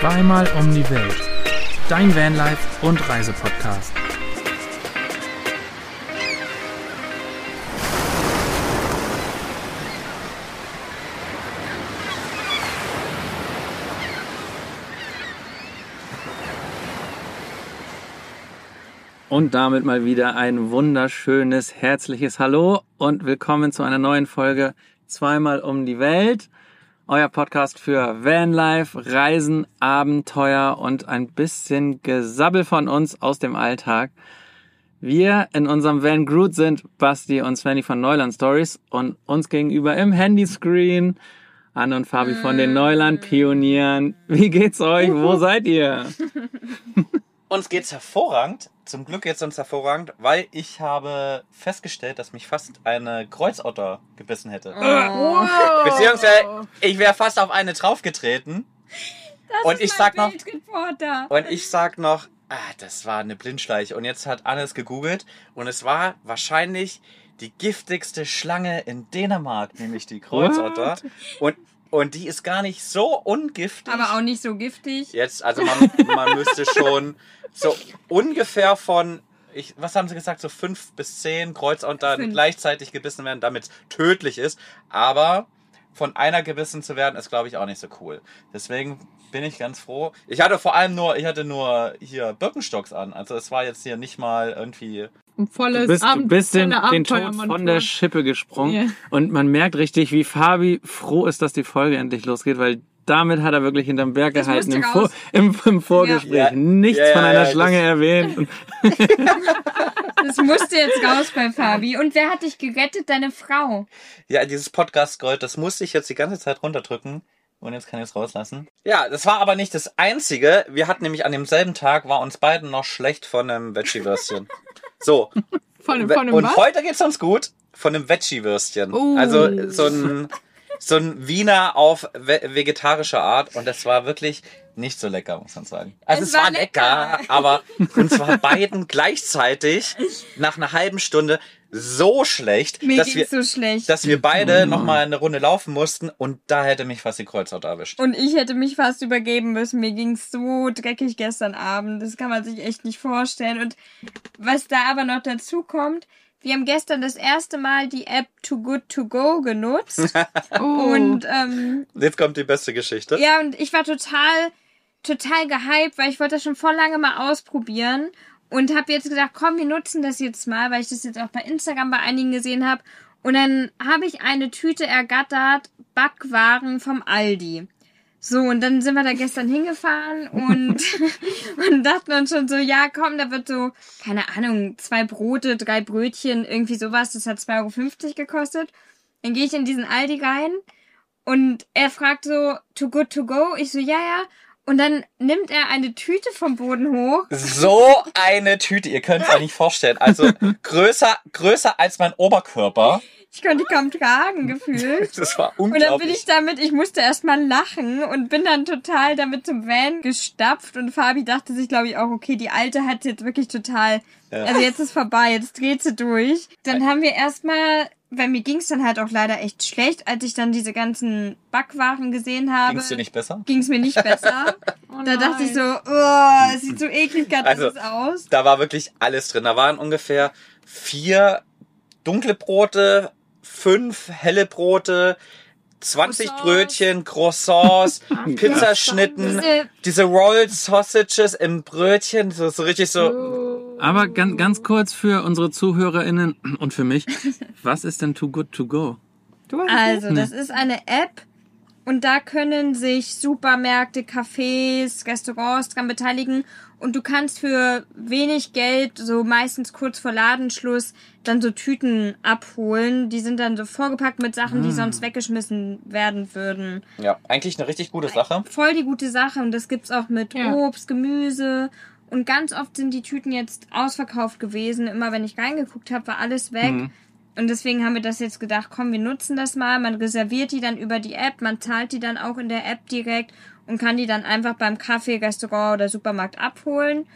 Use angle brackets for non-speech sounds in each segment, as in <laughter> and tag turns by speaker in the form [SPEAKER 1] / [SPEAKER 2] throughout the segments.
[SPEAKER 1] Zweimal um die Welt. Dein Vanlife und Reisepodcast. Und damit mal wieder ein wunderschönes, herzliches Hallo und willkommen zu einer neuen Folge Zweimal um die Welt. Euer Podcast für Vanlife, Reisen, Abenteuer und ein bisschen Gesabbel von uns aus dem Alltag. Wir in unserem Van Groot sind Basti und Svenny von Neuland Stories und uns gegenüber im Handyscreen Anne und Fabi von den Neuland Pionieren. Wie geht's euch? Wo <laughs> seid ihr? <laughs>
[SPEAKER 2] Uns geht's hervorragend. Zum Glück geht's uns hervorragend, weil ich habe festgestellt, dass mich fast eine Kreuzotter gebissen hätte.
[SPEAKER 3] Wow.
[SPEAKER 2] Beziehungsweise ich wäre fast auf eine draufgetreten.
[SPEAKER 3] Das
[SPEAKER 2] Und
[SPEAKER 3] ist
[SPEAKER 2] ich sag noch-. Und ich sag noch, ah, das war eine Blindschleiche. Und jetzt hat Anne es gegoogelt und es war wahrscheinlich die giftigste Schlange in Dänemark, nämlich die Kreuzotter. Und, und die ist gar nicht so ungiftig.
[SPEAKER 3] Aber auch nicht so giftig.
[SPEAKER 2] Jetzt, also man, man müsste <laughs> schon so ungefähr von, ich, was haben sie gesagt, so fünf bis zehn Kreuzottern
[SPEAKER 3] Fünf.
[SPEAKER 2] gleichzeitig gebissen werden, damit es tödlich ist. Aber von einer gebissen zu werden, ist, glaube ich, auch nicht so cool. Deswegen bin ich ganz froh. Ich hatte vor allem nur, ich hatte nur hier Birkenstocks an. Also es war jetzt hier nicht mal irgendwie.
[SPEAKER 4] Ein volles
[SPEAKER 1] Du bist, du
[SPEAKER 4] Abend-
[SPEAKER 1] bist den, den Tod von der Schippe gesprungen.
[SPEAKER 4] Ja.
[SPEAKER 1] Und man merkt richtig, wie Fabi froh ist, dass die Folge endlich losgeht, weil damit hat er wirklich hinterm Berg
[SPEAKER 3] Das
[SPEAKER 1] gehalten im, Vor im, im Vorgespräch.
[SPEAKER 2] Ja.
[SPEAKER 1] Nichts
[SPEAKER 2] Ja, ja,
[SPEAKER 1] von einer
[SPEAKER 2] ja, das-
[SPEAKER 1] Schlange erwähnt. <laughs> <laughs>
[SPEAKER 3] Das musste jetzt raus bei Fabi. Und wer hat dich gerettet? Deine Frau.
[SPEAKER 2] Ja, dieses Podcast-Gold, das musste ich jetzt die ganze Zeit runterdrücken. Und jetzt kann ich es rauslassen. Ja, das war aber nicht das Einzige. Wir hatten nämlich an demselben Tag, war uns beiden noch schlecht von einem Veggie-Würstchen. So. <laughs>
[SPEAKER 4] Von, von
[SPEAKER 2] Und
[SPEAKER 4] was?
[SPEAKER 2] heute geht's uns gut von einem Veggie-Würstchen.
[SPEAKER 4] Oh.
[SPEAKER 2] Also so ein, so ein Wiener auf ve vegetarische Art. Und das war wirklich nicht so lecker, muss man sagen. Also es,
[SPEAKER 3] Es
[SPEAKER 2] war,
[SPEAKER 3] war
[SPEAKER 2] lecker,
[SPEAKER 3] lecker.
[SPEAKER 2] aber und zwar beiden gleichzeitig nach einer halben Stunde so schlecht,
[SPEAKER 3] Mir
[SPEAKER 2] dass wir,
[SPEAKER 3] so schlecht.
[SPEAKER 2] dass wir beide noch mal eine Runde laufen mussten und da hätte mich fast die Kreuzotter erwischt.
[SPEAKER 3] Und ich hätte mich fast übergeben müssen. Mir ging's so dreckig gestern Abend. Das kann man sich echt nicht vorstellen. Und was da aber noch dazu kommt, wir haben gestern das erste Mal die App Too Good To Go genutzt. <laughs>
[SPEAKER 4] Oh.
[SPEAKER 3] Und ähm,
[SPEAKER 2] Jetzt kommt die beste Geschichte.
[SPEAKER 3] Ja, und ich war total, total gehypt, weil ich wollte das schon vor lange mal ausprobieren und habe jetzt gedacht, komm, wir nutzen das jetzt mal, weil ich das jetzt auch bei Instagram bei einigen gesehen habe. Und dann habe ich eine Tüte ergattert, Backwaren vom Aldi. So, und dann sind wir da gestern hingefahren <laughs> und, und dachten uns schon so, ja, komm, da wird so, keine Ahnung, zwei Brote, drei Brötchen, irgendwie sowas, das hat 2,50 Euro gekostet. Dann gehe ich in diesen Aldi rein und er fragt so, too good to go? Ich so, ja, ja. Und dann nimmt er eine Tüte vom Boden hoch.
[SPEAKER 2] So eine Tüte, ihr könnt es euch nicht vorstellen. Also <laughs> größer, größer als mein Oberkörper.
[SPEAKER 3] Ich konnte die kaum tragen, gefühlt. <laughs>
[SPEAKER 2] Das war
[SPEAKER 3] Und dann bin ich
[SPEAKER 2] unglaublich.
[SPEAKER 3] damit, ich musste erstmal lachen und bin dann total damit zum Van gestapft und Fabi dachte sich, glaube ich, auch, okay, die Alte hat jetzt wirklich total,
[SPEAKER 2] Ja.
[SPEAKER 3] also jetzt ist vorbei, jetzt dreht sie durch. Dann haben wir erstmal, weil mir ging's dann halt auch leider echt schlecht, als ich dann diese ganzen Backwaren gesehen habe.
[SPEAKER 2] Ging's dir nicht besser?
[SPEAKER 3] Ging's mir nicht besser. <laughs>
[SPEAKER 4] Oh
[SPEAKER 3] da dachte ich so, oh, es sieht so eklig gerade
[SPEAKER 2] Also,
[SPEAKER 3] aus.
[SPEAKER 2] Da war wirklich alles drin. Da waren ungefähr vier dunkle Brote, fünf helle Brote, 20
[SPEAKER 4] Croissants.
[SPEAKER 2] Brötchen, Croissants, <laughs> Pizzaschnitten,
[SPEAKER 3] Diese-
[SPEAKER 2] diese Rolled Sausages im Brötchen, so, so richtig so.
[SPEAKER 4] Oh.
[SPEAKER 1] Aber ganz, ganz kurz für unsere ZuhörerInnen und für mich. <laughs> Was ist denn Too Good To Go?
[SPEAKER 3] Also, das ist eine App und da können sich Supermärkte, Cafés, Restaurants dran beteiligen und du kannst für wenig Geld, so meistens kurz vor Ladenschluss, dann so Tüten abholen. Die sind dann so vorgepackt mit Sachen, die sonst weggeschmissen werden würden.
[SPEAKER 2] Ja, eigentlich eine richtig gute Sache.
[SPEAKER 3] Voll die gute Sache und das gibt's auch mit
[SPEAKER 4] Ja.
[SPEAKER 3] Obst, Gemüse und ganz oft sind die Tüten jetzt ausverkauft gewesen. Immer wenn ich reingeguckt habe, war alles weg.
[SPEAKER 1] Mhm.
[SPEAKER 3] Und deswegen haben wir das jetzt gedacht, komm, wir nutzen das mal. Man reserviert die dann über die App, man zahlt die dann auch in der App direkt und kann die dann einfach beim Kaffee, Restaurant oder Supermarkt abholen.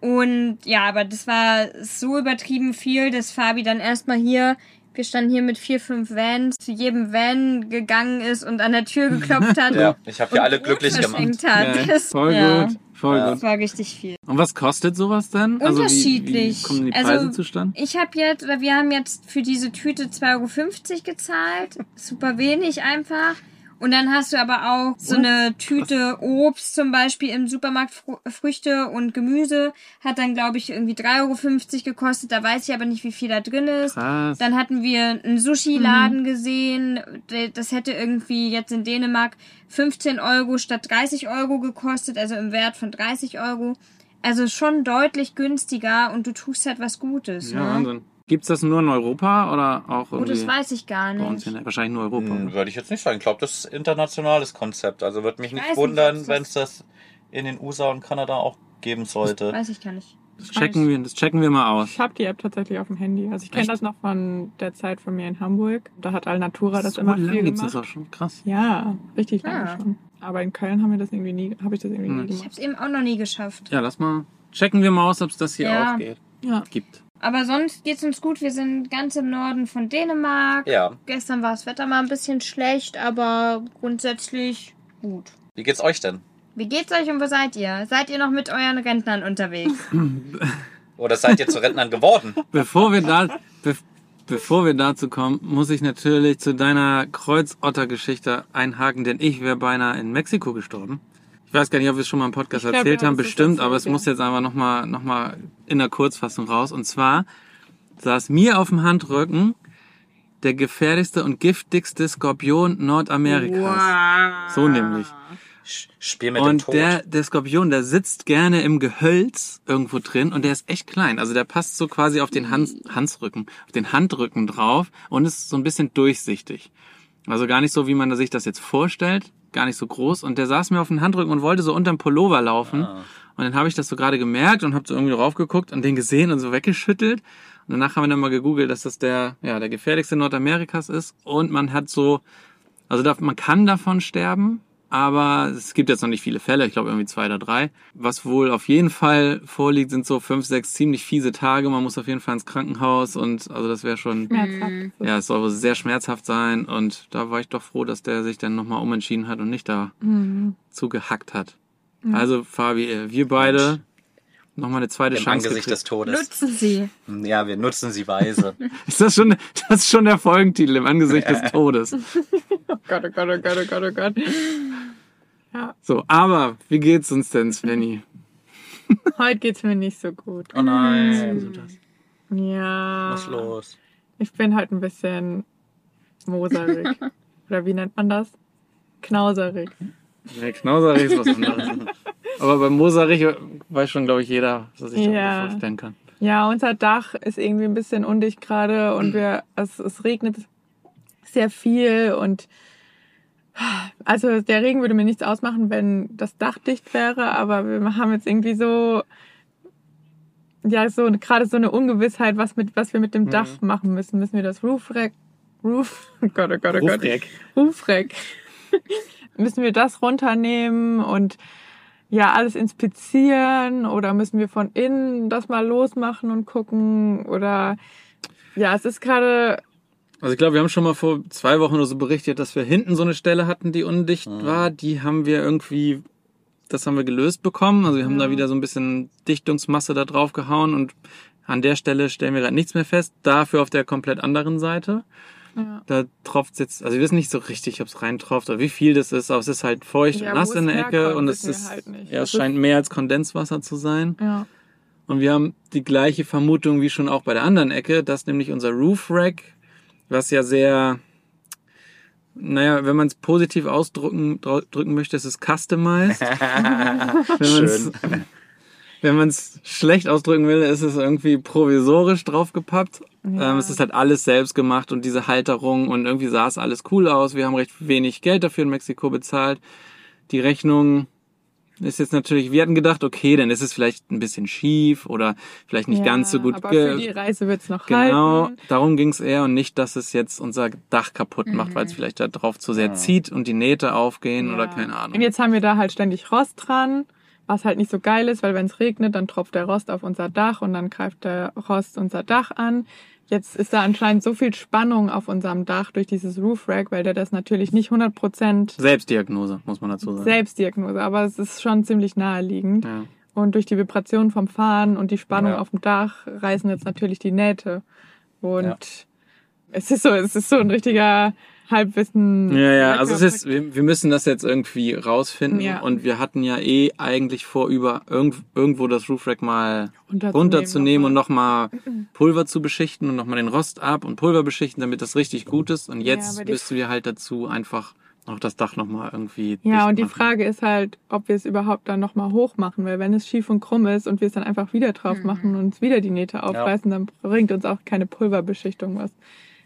[SPEAKER 3] Und ja, aber das war so übertrieben viel, dass Fabi dann erstmal hier wir standen hier mit vier, fünf Vans, zu jedem Van gegangen ist und an der Tür <laughs> geklopft hat.
[SPEAKER 2] Ja, ich habe hier alle glücklich gemacht.
[SPEAKER 3] Hat. Das,
[SPEAKER 1] Voll <laughs>
[SPEAKER 3] ja,
[SPEAKER 1] gut, voll
[SPEAKER 2] Ja.
[SPEAKER 1] gut.
[SPEAKER 3] Das war richtig viel.
[SPEAKER 1] Und was kostet sowas denn? Also wie,
[SPEAKER 3] Unterschiedlich.
[SPEAKER 1] wie kommen die
[SPEAKER 3] Also,
[SPEAKER 1] Preise zustande?
[SPEAKER 3] Ich habe jetzt, oder wir haben jetzt für diese Tüte 2,50 Euro gezahlt. Super wenig einfach. Und dann hast du aber auch so eine Tüte Obst zum Beispiel im Supermarkt, Fru Früchte und Gemüse. Hat dann, glaube ich, irgendwie 3,50 Euro gekostet. Da weiß ich aber nicht, wie viel da drin ist.
[SPEAKER 1] Krass.
[SPEAKER 3] Dann hatten wir einen Sushi-Laden gesehen. Der- Das hätte irgendwie jetzt in Dänemark 15 Euro statt 30 Euro gekostet, also im Wert von 30 Euro. Also schon deutlich günstiger und du tust halt was Gutes.
[SPEAKER 1] Ja,
[SPEAKER 3] ne?
[SPEAKER 1] Wahnsinn. Gibt's das nur in Europa oder auch
[SPEAKER 3] Oh,
[SPEAKER 1] irgendwie
[SPEAKER 3] das weiß ich gar
[SPEAKER 1] bei uns
[SPEAKER 3] nicht.
[SPEAKER 1] in, wahrscheinlich nur Europa.
[SPEAKER 2] Hm, Würde ich jetzt nicht sagen. Ich glaube, das ist ein internationales Konzept. Also würde mich nicht
[SPEAKER 3] nicht,
[SPEAKER 2] wundern, wenn es das in den USA und Kanada auch geben sollte.
[SPEAKER 3] Weiß ich gar nicht.
[SPEAKER 1] Das checken wir, das checken wir mal aus.
[SPEAKER 4] Ich habe die App tatsächlich auf dem Handy. Also ich kenne das noch von der Zeit von mir in Hamburg. Da hat Alnatura das
[SPEAKER 1] so
[SPEAKER 4] immer
[SPEAKER 1] lange
[SPEAKER 4] viel
[SPEAKER 1] gibt's
[SPEAKER 4] gemacht.
[SPEAKER 1] das auch schon. Krass.
[SPEAKER 4] Ja, richtig lange
[SPEAKER 3] Ah.
[SPEAKER 4] schon. Aber in Köln haben wir das irgendwie nie, habe ich das irgendwie
[SPEAKER 1] Hm.
[SPEAKER 4] nie
[SPEAKER 3] Ich
[SPEAKER 4] gemacht.
[SPEAKER 3] habe es eben auch noch nie geschafft.
[SPEAKER 1] Ja, lass mal. Checken wir mal aus, ob es das hier
[SPEAKER 3] Ja.
[SPEAKER 1] auch geht.
[SPEAKER 4] Ja.
[SPEAKER 1] gibt.
[SPEAKER 3] Aber sonst geht's uns gut. Wir sind ganz im Norden von Dänemark.
[SPEAKER 2] Ja.
[SPEAKER 3] Gestern war das Wetter mal ein bisschen schlecht, aber grundsätzlich gut.
[SPEAKER 2] Wie geht's euch denn?
[SPEAKER 3] Wie geht's euch und wo seid ihr? Seid ihr noch mit euren Rentnern unterwegs? <laughs>
[SPEAKER 2] Oder seid ihr zu Rentnern geworden? <laughs>
[SPEAKER 1] Bevor wir da, be bevor wir dazu kommen, muss ich natürlich zu deiner Kreuzotter-Geschichte einhaken, denn ich wäre beinahe in Mexiko gestorben. Ich weiß gar nicht, ob wir es schon mal im Podcast
[SPEAKER 4] glaub,
[SPEAKER 1] erzählt
[SPEAKER 4] ja,
[SPEAKER 1] haben, bestimmt,
[SPEAKER 4] erzählt,
[SPEAKER 1] aber es
[SPEAKER 4] ja.
[SPEAKER 1] muss jetzt einfach nochmal noch mal in der Kurzfassung raus. Und zwar saß mir auf dem Handrücken der gefährlichste und giftigste Skorpion Nordamerikas. So nämlich.
[SPEAKER 2] Spiel mit dem
[SPEAKER 1] Und
[SPEAKER 2] Tod.
[SPEAKER 1] der, der Skorpion, der sitzt gerne im Gehölz irgendwo drin und der ist echt klein. Also der passt so quasi auf den Hans, Hansrücken, auf den Handrücken drauf und ist so ein bisschen durchsichtig. Also gar nicht so, wie man sich das jetzt vorstellt, gar nicht so groß. Und der saß mir auf den Handrücken und wollte so unterm Pullover laufen.
[SPEAKER 2] Ah.
[SPEAKER 1] Und dann habe ich das so gerade gemerkt und habe so irgendwie drauf geguckt und den gesehen und so weggeschüttelt. Und danach haben wir dann mal gegoogelt, dass das der, ja, der gefährlichste Nordamerikas ist. Und man hat so, also man kann davon sterben, aber es gibt jetzt noch nicht viele Fälle, ich glaube irgendwie zwei oder drei. Was wohl auf jeden Fall vorliegt, sind so fünf, sechs ziemlich fiese Tage. Man muss auf jeden Fall ins Krankenhaus und also das wäre schon,
[SPEAKER 4] Schmerzhaft.
[SPEAKER 1] ja, es soll wohl sehr schmerzhaft sein. Und da war ich doch froh, dass der sich dann nochmal umentschieden hat und nicht da
[SPEAKER 4] Mhm.
[SPEAKER 1] zugehackt hat. Also Fabi, wir beide nochmal eine zweite
[SPEAKER 2] Im
[SPEAKER 1] Chance.
[SPEAKER 2] Angesicht des
[SPEAKER 1] gekriegt.
[SPEAKER 2] Todes.
[SPEAKER 3] Nutzen Sie.
[SPEAKER 2] Ja, wir nutzen sie weise. <laughs>
[SPEAKER 1] Ist das schon, das ist schon der Folgentitel im Angesicht des <laughs> Todes.
[SPEAKER 4] Oh Gott, oh Gott, oh Gott, oh Gott, oh Gott. Ja,
[SPEAKER 1] So, aber wie geht's uns denn, Svenny?
[SPEAKER 4] heute geht's mir nicht so gut.
[SPEAKER 2] Oh nein.
[SPEAKER 4] Ja.
[SPEAKER 2] Was ist los?
[SPEAKER 4] Ich bin halt ein bisschen moserig. <laughs> Oder wie nennt man das? Knauserig.
[SPEAKER 1] Nee, Knauserig ist was anderes. <laughs> aber beim Moserich weiß schon, glaube ich, jeder, was ich
[SPEAKER 4] Ja.
[SPEAKER 1] vorstellen kann.
[SPEAKER 4] Ja, unser Dach ist irgendwie ein bisschen undicht gerade und wir, es, es regnet sehr viel und also der Regen würde mir nichts ausmachen, wenn das Dach dicht wäre, aber wir haben jetzt irgendwie so ja so gerade so eine Ungewissheit, was mit was wir mit dem Dach machen müssen. Müssen wir das Roofrack Roof <laughs> oh Gott, oh Gott, oh Gott.
[SPEAKER 1] Rufreck.
[SPEAKER 4] Roofrack. Müssen wir das runternehmen und ja, alles inspizieren oder müssen wir von innen das mal losmachen und gucken oder ja, es ist gerade
[SPEAKER 1] Also ich glaube, wir haben schon mal vor zwei Wochen oder so berichtet, dass wir hinten so eine Stelle hatten, die undicht war. Die haben wir irgendwie, das haben wir gelöst bekommen. Also wir haben da wieder so ein bisschen Dichtungsmasse da drauf gehauen und an der Stelle stellen wir gerade nichts mehr fest. Dafür auf der komplett anderen Seite.
[SPEAKER 4] Ja.
[SPEAKER 1] Da tropft jetzt, also wir wissen nicht so richtig, ob es reintropft oder wie viel das ist, aber es ist halt feucht
[SPEAKER 4] Ja,
[SPEAKER 1] und nass in
[SPEAKER 4] es
[SPEAKER 1] der Ecke und es ist,
[SPEAKER 4] halt nicht.
[SPEAKER 1] ja, es scheint mehr als Kondenswasser zu sein.
[SPEAKER 4] ja.
[SPEAKER 1] Und wir haben die gleiche Vermutung wie schon auch bei der anderen Ecke, dass nämlich unser Roof Rack, was ja sehr, naja, wenn man es positiv ausdrücken drü- drücken möchte, ist es customized. <laughs> wenn
[SPEAKER 2] Schön.
[SPEAKER 1] Wenn man es schlecht ausdrücken will, ist es irgendwie provisorisch draufgepappt.
[SPEAKER 4] Ja.
[SPEAKER 1] Ähm, es ist halt alles selbst gemacht und diese Halterung und irgendwie sah es alles cool aus. Wir haben recht wenig Geld dafür in Mexiko bezahlt. Die Rechnung ist jetzt natürlich, wir hatten gedacht, okay, dann ist es vielleicht ein bisschen schief oder vielleicht nicht
[SPEAKER 4] ja,
[SPEAKER 1] ganz so gut
[SPEAKER 4] Aber für die Reise wird's noch
[SPEAKER 1] Genau,
[SPEAKER 4] halten.
[SPEAKER 1] darum ging es eher und nicht, dass es jetzt unser Dach kaputt macht,
[SPEAKER 4] Mhm.
[SPEAKER 1] weil es vielleicht da drauf zu sehr zieht und die Nähte aufgehen
[SPEAKER 4] Ja.
[SPEAKER 1] oder keine Ahnung.
[SPEAKER 4] Und jetzt haben wir da halt ständig Rost dran, was halt nicht so geil ist, weil wenn es regnet, dann tropft der Rost auf unser Dach und dann greift der Rost unser Dach an. jetzt ist da anscheinend so viel Spannung auf unserem Dach durch dieses Roof Rack, weil der das natürlich nicht 100%
[SPEAKER 1] Selbstdiagnose, muss man dazu sagen.
[SPEAKER 4] Selbstdiagnose, aber es ist schon ziemlich naheliegend.
[SPEAKER 1] ja.
[SPEAKER 4] Und durch die Vibration vom Fahren und die Spannung
[SPEAKER 2] Ja.
[SPEAKER 4] auf dem Dach reißen jetzt natürlich die Nähte. Und
[SPEAKER 2] Ja.
[SPEAKER 4] es ist so, es ist so ein richtiger Halbwissen.
[SPEAKER 1] Ja, ja, also es ist, wir, wir müssen das jetzt irgendwie rausfinden
[SPEAKER 4] Ja.
[SPEAKER 1] und wir hatten ja eh eigentlich vor, über irgend, irgendwo das Roofrack mal
[SPEAKER 4] Runterzunehmen
[SPEAKER 1] runterzunehmen und
[SPEAKER 4] nochmal.
[SPEAKER 1] Pulver zu beschichten und nochmal den Rost ab und Pulver beschichten, damit das richtig gut ist. Und
[SPEAKER 4] Ja,
[SPEAKER 1] jetzt
[SPEAKER 4] die-
[SPEAKER 1] müssen wir halt dazu einfach noch das Dach nochmal irgendwie
[SPEAKER 4] Ja,
[SPEAKER 1] dicht
[SPEAKER 4] und die
[SPEAKER 1] machen.
[SPEAKER 4] Frage ist halt, ob wir es überhaupt dann nochmal hoch machen, weil wenn es schief und krumm ist und wir es dann einfach wieder drauf
[SPEAKER 3] Mhm.
[SPEAKER 4] machen und uns wieder die Nähte aufreißen, dann bringt uns auch keine Pulverbeschichtung was.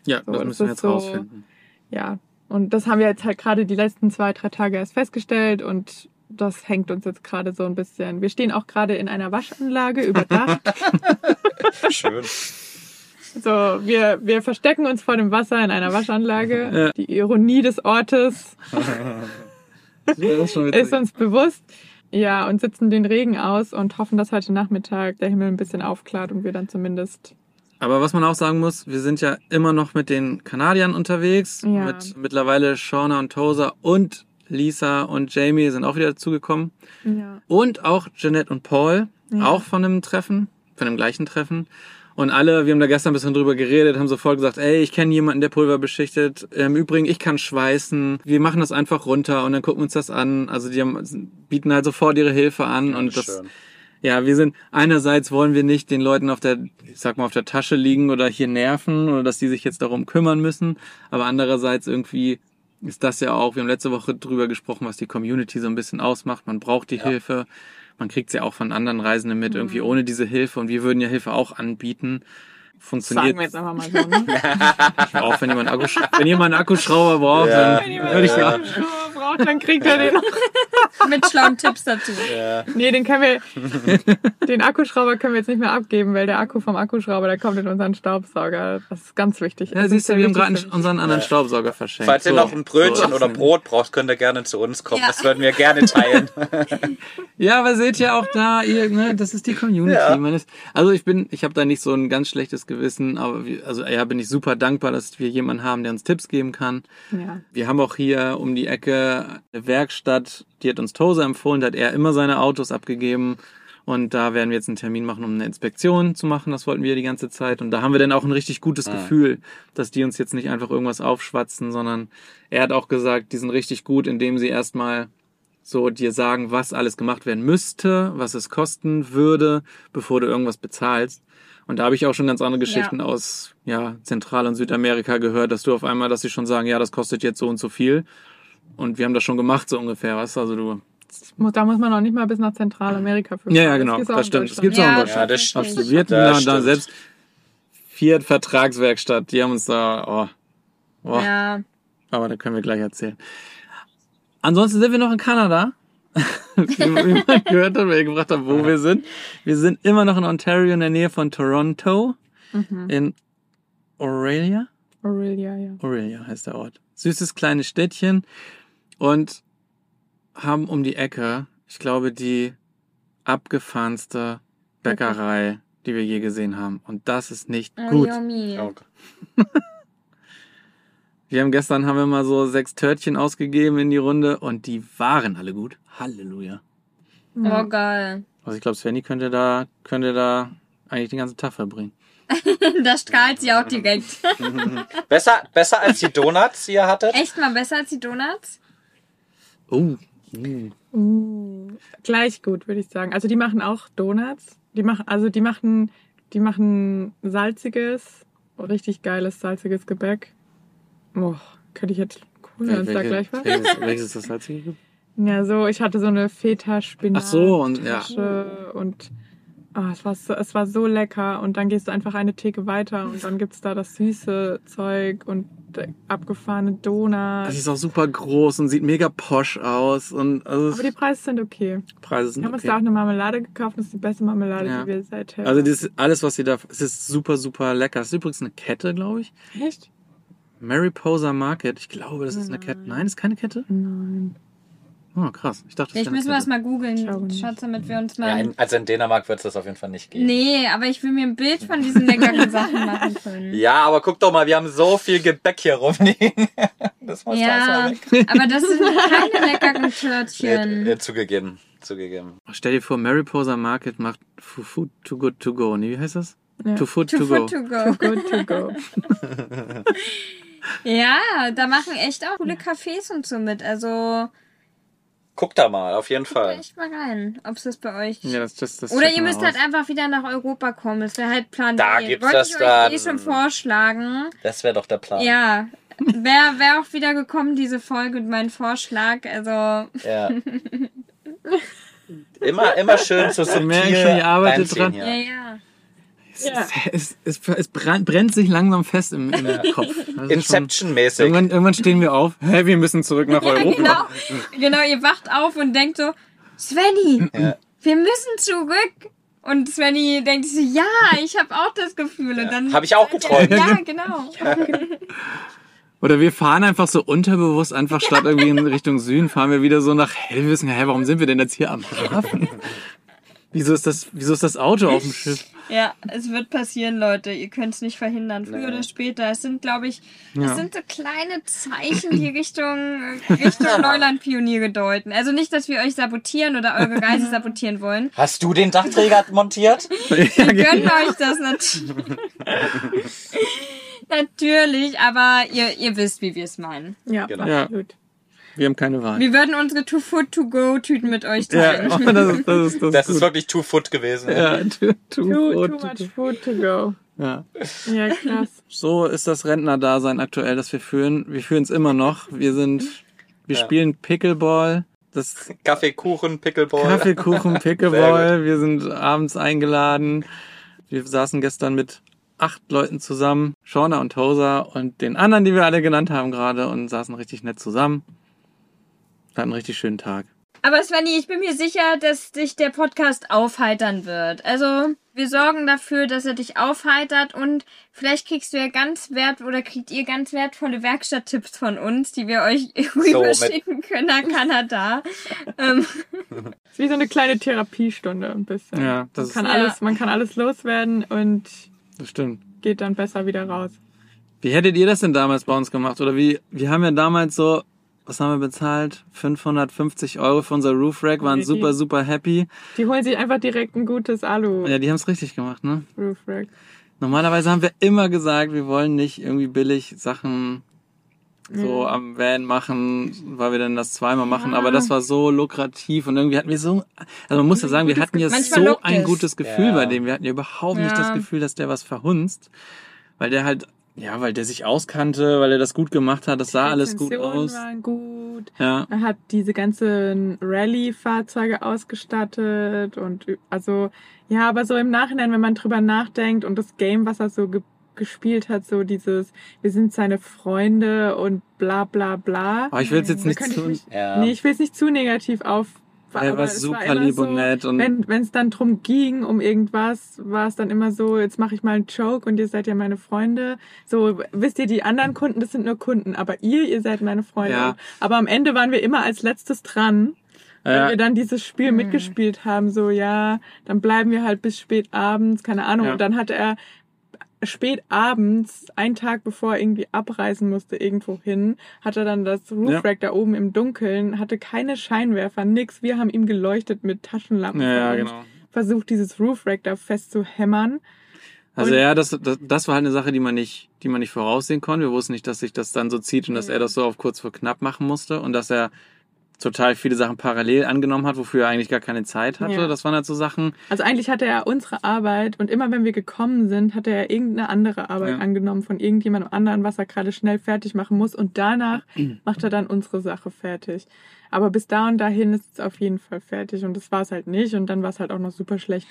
[SPEAKER 1] Ja,
[SPEAKER 4] So,
[SPEAKER 1] das
[SPEAKER 4] das
[SPEAKER 1] müssen wir
[SPEAKER 4] ist
[SPEAKER 1] jetzt
[SPEAKER 4] so-
[SPEAKER 1] rausfinden.
[SPEAKER 4] Ja, und das haben wir jetzt halt gerade die letzten zwei, drei Tage erst festgestellt und das hängt uns jetzt gerade so ein bisschen. Wir stehen auch gerade in einer Waschanlage überdacht. <laughs>
[SPEAKER 2] Schön.
[SPEAKER 4] so, wir, wir verstecken uns vor dem Wasser in einer Waschanlage.
[SPEAKER 1] Ja.
[SPEAKER 4] Die Ironie des Ortes
[SPEAKER 1] ist
[SPEAKER 4] ist uns bewusst. Ja, und sitzen den Regen aus und hoffen, dass heute Nachmittag der Himmel ein bisschen aufklart und wir dann zumindest.
[SPEAKER 1] Aber was man auch sagen muss, wir sind ja immer noch mit den Kanadiern unterwegs.
[SPEAKER 4] Ja.
[SPEAKER 1] Mit mittlerweile Shauna und Tosa und Lisa und Jamie sind auch wieder dazugekommen.
[SPEAKER 4] Ja.
[SPEAKER 1] Und auch Jeanette und Paul,
[SPEAKER 4] Ja.
[SPEAKER 1] auch von einem Treffen, von dem gleichen Treffen. Und alle, wir haben da gestern ein bisschen drüber geredet, haben sofort gesagt, ey, ich kenne jemanden, der Pulver beschichtet. Im Übrigen, ich kann schweißen. Wir machen das einfach runter und dann gucken wir uns das an. Also die haben, bieten halt sofort ihre Hilfe an. und das,
[SPEAKER 2] Schön.
[SPEAKER 1] Ja, wir sind, einerseits wollen wir nicht den Leuten auf der, ich sag mal, auf der Tasche liegen oder hier nerven oder dass die sich jetzt darum kümmern müssen. Aber andererseits irgendwie ist das ja auch, wir haben letzte Woche drüber gesprochen, was die Community so ein bisschen ausmacht. Man braucht die
[SPEAKER 2] Ja.
[SPEAKER 1] Hilfe. Man kriegt sie ja auch von anderen Reisenden mit, irgendwie
[SPEAKER 4] Mhm.
[SPEAKER 1] ohne diese Hilfe. Und wir würden ja Hilfe auch anbieten. Funktioniert
[SPEAKER 4] Sagen wir jetzt einfach mal so. Ne? <laughs>
[SPEAKER 1] auch, wenn jemand, Akkusch wenn jemand einen Akkuschrauber braucht,
[SPEAKER 2] Ja.
[SPEAKER 1] dann würde ich sagen.
[SPEAKER 4] Braucht, dann kriegt er den. <laughs>
[SPEAKER 3] Mit schlauen Tipps dazu.
[SPEAKER 2] Ja.
[SPEAKER 4] Nee, den können wir, <laughs> den Akkuschrauber können wir jetzt nicht mehr abgeben, weil der Akku vom Akkuschrauber, der kommt in unseren Staubsauger. Das ist ganz wichtig.
[SPEAKER 1] Ja,
[SPEAKER 4] Das
[SPEAKER 1] siehst du, wir haben gerade unseren anderen Staubsauger verschenkt.
[SPEAKER 2] Falls ihr
[SPEAKER 1] So.
[SPEAKER 2] noch ein Brötchen
[SPEAKER 1] So.
[SPEAKER 2] oder Brot braucht, könnt ihr gerne zu uns kommen.
[SPEAKER 3] Ja.
[SPEAKER 2] Das würden wir gerne teilen. <laughs>
[SPEAKER 1] Ja, aber seht ihr auch da, ihr, ne, das ist die Community.
[SPEAKER 2] Ja.
[SPEAKER 1] Man ist, also ich bin, ich habe da nicht so ein ganz schlechtes Gewissen, aber wir, also ja, bin ich super dankbar, dass wir jemanden haben, der uns Tipps geben kann.
[SPEAKER 4] Ja.
[SPEAKER 1] Wir haben auch hier um die Ecke eine Werkstatt, die hat uns Tosa empfohlen, da hat er immer seine Autos abgegeben. Und da werden wir jetzt einen Termin machen, um eine Inspektion zu machen. Das wollten wir die ganze Zeit. Und da haben wir dann auch ein richtig gutes Gefühl, dass die uns jetzt nicht einfach irgendwas aufschwatzen, sondern er hat auch gesagt, die sind richtig gut, indem sie erstmal so dir sagen, was alles gemacht werden müsste, was es kosten würde, bevor du irgendwas bezahlst. Und da habe ich auch schon ganz andere Geschichten aus ja, Zentral- und Südamerika gehört, dass du auf einmal, dass sie schon sagen, ja, das kostet jetzt so und so viel. Und wir haben das schon gemacht, so ungefähr, weißt du? Also du.
[SPEAKER 4] Da muss man noch nicht mal bis nach Zentralamerika für
[SPEAKER 1] Ja, ja, genau, das
[SPEAKER 4] in
[SPEAKER 1] stimmt. Das
[SPEAKER 4] Deutschland.
[SPEAKER 1] gibt's auch in Deutschland.
[SPEAKER 2] Ja, das stimmt.
[SPEAKER 1] Absolut. Wir
[SPEAKER 2] Das
[SPEAKER 1] da, selbst Fiat Vertragswerkstatt, die haben uns da, oh, oh,
[SPEAKER 3] Ja.
[SPEAKER 1] aber da können wir gleich erzählen. Ansonsten sind wir noch in Kanada. <laughs> wie, man <laughs> gehört hat, ich gefragt habe, wo wir sind. Wir sind immer noch in Ontario in der Nähe von Toronto.
[SPEAKER 4] Mhm.
[SPEAKER 1] In Aurelia?
[SPEAKER 4] Aurelia, ja.
[SPEAKER 1] Aurelia heißt der Ort. Süßes kleines Städtchen und haben um die Ecke, ich glaube, die abgefahrenste Bäckerei, die wir je gesehen haben. Und das ist nicht
[SPEAKER 3] Oh,
[SPEAKER 1] gut.
[SPEAKER 3] yummy.
[SPEAKER 2] Oh, <laughs>
[SPEAKER 1] Wir haben gestern haben wir mal so sechs Törtchen ausgegeben in die Runde und die waren alle gut. Halleluja.
[SPEAKER 3] Oh, geil.
[SPEAKER 1] Also ich glaube, Svenny könnte da, könnte da eigentlich den ganzen Tag verbringen. <laughs>
[SPEAKER 3] Da strahlt sie auch direkt. <laughs>
[SPEAKER 2] Besser, besser als die Donuts, die ihr hattet?
[SPEAKER 3] Echt mal besser als die Donuts?
[SPEAKER 1] Oh. Uh.
[SPEAKER 4] Uh, gleich gut, würde ich sagen. Also die machen auch Donuts. Die machen, also die machen, die machen salziges, richtig geiles salziges Gebäck. Oh, könnte ich jetzt cool, wenn es da gleich was.
[SPEAKER 1] welches, welches ist das salzige? <laughs>
[SPEAKER 4] Ja, so, ich hatte so eine feta spinat
[SPEAKER 1] Ach so, und ja.
[SPEAKER 4] und ah, es, war so, es war so lecker. Und dann gehst du einfach eine Theke weiter und dann gibt's da das süße Zeug und äh, abgefahrene
[SPEAKER 1] Das
[SPEAKER 4] Donuts.
[SPEAKER 1] ist auch super groß und sieht mega posch aus und also
[SPEAKER 4] Aber die Preise sind okay.
[SPEAKER 1] Preise
[SPEAKER 4] Wir
[SPEAKER 1] sind
[SPEAKER 4] haben uns da auch
[SPEAKER 1] okay.
[SPEAKER 4] eine Marmelade gekauft. Das ist die beste Marmelade,
[SPEAKER 1] Ja.
[SPEAKER 4] die wir seither
[SPEAKER 1] Also das ist alles, was sie da, es ist super, super lecker. Es ist übrigens eine Kette, glaube ich.
[SPEAKER 4] Echt?
[SPEAKER 1] Mariposa Market. Ich glaube, das ist eine. Kette. Nein, ist keine Kette?
[SPEAKER 4] Nein.
[SPEAKER 1] Oh, krass. Ich dachte,
[SPEAKER 3] Vielleicht müssen wir das mal googeln. Schatz, damit wir uns mal...
[SPEAKER 2] Ja, in, also in Dänemark wird es das auf jeden Fall nicht geben.
[SPEAKER 3] nee, aber ich will mir ein Bild von diesen leckeren <laughs> Sachen machen können.
[SPEAKER 2] Ja, aber guck doch mal, wir haben so viel Gebäck hier rumliegen. <laughs> Das muss
[SPEAKER 3] Ja,
[SPEAKER 2] weg.
[SPEAKER 3] aber das sind <laughs> keine leckeren
[SPEAKER 2] Nee,
[SPEAKER 3] Törtchen.
[SPEAKER 2] äh, zugegeben, zugegeben.
[SPEAKER 1] Stell dir vor, Mariposa Market macht Food Too Good To Go. Nee, wie heißt das?
[SPEAKER 4] Ja.
[SPEAKER 1] Too Food
[SPEAKER 3] Too
[SPEAKER 1] To,
[SPEAKER 3] food
[SPEAKER 1] Go.
[SPEAKER 3] to go.
[SPEAKER 4] Good to go.
[SPEAKER 3] Ja, da machen echt auch coole Cafés und so mit. Also
[SPEAKER 2] Guck da mal, auf jeden
[SPEAKER 3] guckt
[SPEAKER 2] Fall.
[SPEAKER 3] echt mal rein, ob es das bei euch.
[SPEAKER 1] Ja, das, das, das
[SPEAKER 3] Oder ihr müsst
[SPEAKER 1] aus.
[SPEAKER 3] halt einfach wieder nach Europa kommen. Das wäre halt Plan
[SPEAKER 2] Da
[SPEAKER 3] B.
[SPEAKER 2] gibt's
[SPEAKER 3] Wollte
[SPEAKER 2] das
[SPEAKER 3] ich euch
[SPEAKER 2] dann.
[SPEAKER 3] eh schon vorschlagen.
[SPEAKER 2] Das wäre doch der Plan.
[SPEAKER 3] Ja, wäre wär auch wieder gekommen, diese Folge und mein Vorschlag. Also,
[SPEAKER 2] Ja. <laughs> Immer, immer schön zu
[SPEAKER 1] Wir merken schon, ihr arbeitet
[SPEAKER 2] reinziehen
[SPEAKER 1] dran.
[SPEAKER 2] hier.
[SPEAKER 3] ja, ja.
[SPEAKER 1] Es, es, es, es brennt, brennt sich langsam fest im, im Kopf. <laughs>
[SPEAKER 2] Inception-mäßig.
[SPEAKER 1] Irgendwann, irgendwann stehen wir auf. Hä, wir müssen zurück nach <laughs>
[SPEAKER 3] Ja,
[SPEAKER 1] Europa.
[SPEAKER 3] genau. Genau, ihr wacht auf und denkt so, Svenny,
[SPEAKER 2] Ja.
[SPEAKER 3] wir müssen zurück. Und Svenny denkt sich, so, ja, ich habe auch das Gefühl. Und dann
[SPEAKER 2] Hab ich auch geträumt.
[SPEAKER 3] Ja, genau. <laughs>
[SPEAKER 1] Oder wir fahren einfach so unterbewusst einfach statt irgendwie in Richtung Süden, fahren wir wieder so nach Hellwissen. Hä, warum sind wir denn jetzt hier am Hafen? Wieso ist das, wieso ist das Auto auf dem Schiff?
[SPEAKER 3] Ja, es wird passieren, Leute. Ihr könnt es nicht verhindern. Früher oder später. Es sind, glaube ich,
[SPEAKER 1] Ja.
[SPEAKER 3] es sind so kleine Zeichen, die Richtung, Richtung <laughs> Neuland-Pioniere deuten. Also nicht, dass wir euch sabotieren oder eure Reise <laughs> sabotieren wollen.
[SPEAKER 2] Hast du den Dachträger montiert?
[SPEAKER 1] ja, <laughs>
[SPEAKER 3] Wir gönnen euch das natürlich. natürlich, aber ihr, ihr wisst, wie wir es meinen.
[SPEAKER 4] Ja,
[SPEAKER 2] Genau.
[SPEAKER 1] Ja.
[SPEAKER 4] absolut.
[SPEAKER 1] Wir haben keine Wahl.
[SPEAKER 3] Wir würden unsere Too Food To Go Tüten mit euch
[SPEAKER 1] Ja,
[SPEAKER 3] teilen.
[SPEAKER 1] oh, <laughs> das ist, das ist, das
[SPEAKER 2] Das
[SPEAKER 1] ist
[SPEAKER 2] ist wirklich too foot gewesen.
[SPEAKER 1] ja, too, too,
[SPEAKER 4] Too,
[SPEAKER 1] good,
[SPEAKER 4] too much food to go.
[SPEAKER 1] ja.
[SPEAKER 4] Ja, krass.
[SPEAKER 1] So ist das Rentnerdasein aktuell, das wir führen. Wir führen es immer noch. Wir sind, wir
[SPEAKER 2] Ja.
[SPEAKER 1] spielen Pickleball. Das
[SPEAKER 2] Kaffee, Kuchen, Pickleball.
[SPEAKER 1] Kaffeekuchen, <laughs> Pickleball. Wir sind abends eingeladen. Wir saßen gestern mit acht Leuten zusammen, Shauna und Tosa und den anderen, die wir alle genannt haben gerade und saßen richtig nett zusammen. Hatten einen richtig schönen Tag.
[SPEAKER 3] Aber Svenny, ich bin mir sicher, dass dich der Podcast aufheitern wird. Also, wir sorgen dafür, dass er dich aufheitert und vielleicht kriegst du ja ganz wert oder kriegt ihr ganz wertvolle Werkstatttipps von uns, die wir euch <laughs> rüberschicken können nach Kanada. <laughs> ähm,
[SPEAKER 4] ist wie so eine kleine Therapiestunde ein bisschen.
[SPEAKER 1] Ja, das
[SPEAKER 4] man, kann
[SPEAKER 1] ist-
[SPEAKER 4] alles, man kann alles loswerden und
[SPEAKER 1] Das stimmt.
[SPEAKER 4] geht dann besser wieder raus.
[SPEAKER 1] Wie hättet ihr das denn damals bei uns gemacht? Oder wie, wir haben ja damals so, was haben wir bezahlt? 550 Euro für unser Roof Rack, waren
[SPEAKER 4] Okay.
[SPEAKER 1] super, super happy.
[SPEAKER 4] Die holen sich einfach direkt ein gutes
[SPEAKER 1] Ja,
[SPEAKER 4] Alu-Roof
[SPEAKER 1] die haben es richtig gemacht, ne?
[SPEAKER 4] Rack.
[SPEAKER 1] Normalerweise haben wir immer gesagt, wir wollen nicht irgendwie billig Sachen so
[SPEAKER 4] Mhm.
[SPEAKER 1] am Van machen, weil wir dann das zweimal machen.
[SPEAKER 4] Ja.
[SPEAKER 1] Aber das war so lukrativ und irgendwie hatten wir so, also man muss ja sagen, wir hatten ja so ein
[SPEAKER 3] es.
[SPEAKER 1] gutes Gefühl
[SPEAKER 2] Ja.
[SPEAKER 1] bei dem. Wir hatten ja überhaupt nicht
[SPEAKER 3] Ja.
[SPEAKER 1] das Gefühl, dass der was verhunzt, weil der halt, ja, weil der sich auskannte, weil er das gut gemacht hat, das sah alles gut aus.
[SPEAKER 4] waren gut.
[SPEAKER 1] Ja.
[SPEAKER 4] Er hat diese ganzen Rallye-Fahrzeuge ausgestattet und also ja, aber so im Nachhinein, wenn man drüber nachdenkt und das Game, was er so ge gespielt hat, so dieses, wir sind seine Freunde und bla bla bla.
[SPEAKER 1] Aber ich will es jetzt nicht zu,
[SPEAKER 4] mich-
[SPEAKER 2] Ja.
[SPEAKER 4] Nee, ich will es nicht zu negativ auf.
[SPEAKER 1] Er
[SPEAKER 4] aber
[SPEAKER 1] war super
[SPEAKER 4] immer
[SPEAKER 1] lieb
[SPEAKER 4] so,
[SPEAKER 1] und nett und
[SPEAKER 4] Wenn es dann drum ging, um irgendwas, war es dann immer so, jetzt mache ich mal einen Joke und ihr seid ja meine Freunde. So, wisst ihr, die anderen Kunden, das sind nur Kunden, aber ihr, ihr seid meine Freunde.
[SPEAKER 1] Ja.
[SPEAKER 4] Aber am Ende waren wir immer als letztes dran, wenn
[SPEAKER 1] ja,
[SPEAKER 4] wir dann dieses Spiel
[SPEAKER 3] Mhm.
[SPEAKER 4] mitgespielt haben. So, ja, dann bleiben wir halt bis spät abends, keine Ahnung.
[SPEAKER 1] Ja.
[SPEAKER 4] Und dann hatte er spät abends, einen Tag bevor er irgendwie abreisen musste irgendwo hin, hatte dann das Roofrack da oben im Dunkeln, hatte keine Scheinwerfer, nix. Wir haben ihm geleuchtet mit Taschenlampen.
[SPEAKER 1] ja, ja, genau.
[SPEAKER 4] Versucht dieses Roofrack da festzuhämmern.
[SPEAKER 1] Also
[SPEAKER 4] Und-
[SPEAKER 1] ja, das, das, das war halt eine Sache, die man nicht, die man nicht voraussehen konnte. Wir wussten nicht, dass sich das dann so zieht und dass er das so auf kurz vor knapp machen musste und dass er total viele Sachen parallel angenommen hat, wofür er eigentlich gar keine Zeit hatte.
[SPEAKER 4] Ja.
[SPEAKER 1] Das waren halt so Sachen.
[SPEAKER 4] Also eigentlich hatte er unsere Arbeit und immer wenn wir gekommen sind, hatte er irgendeine andere Arbeit
[SPEAKER 1] Ja.
[SPEAKER 4] angenommen von irgendjemandem anderen, was er gerade schnell fertig machen muss und danach <clears throat> macht er dann unsere Sache fertig. Aber bis da und dahin ist es auf jeden Fall fertig und das war es halt nicht und dann war es halt auch noch super schlecht.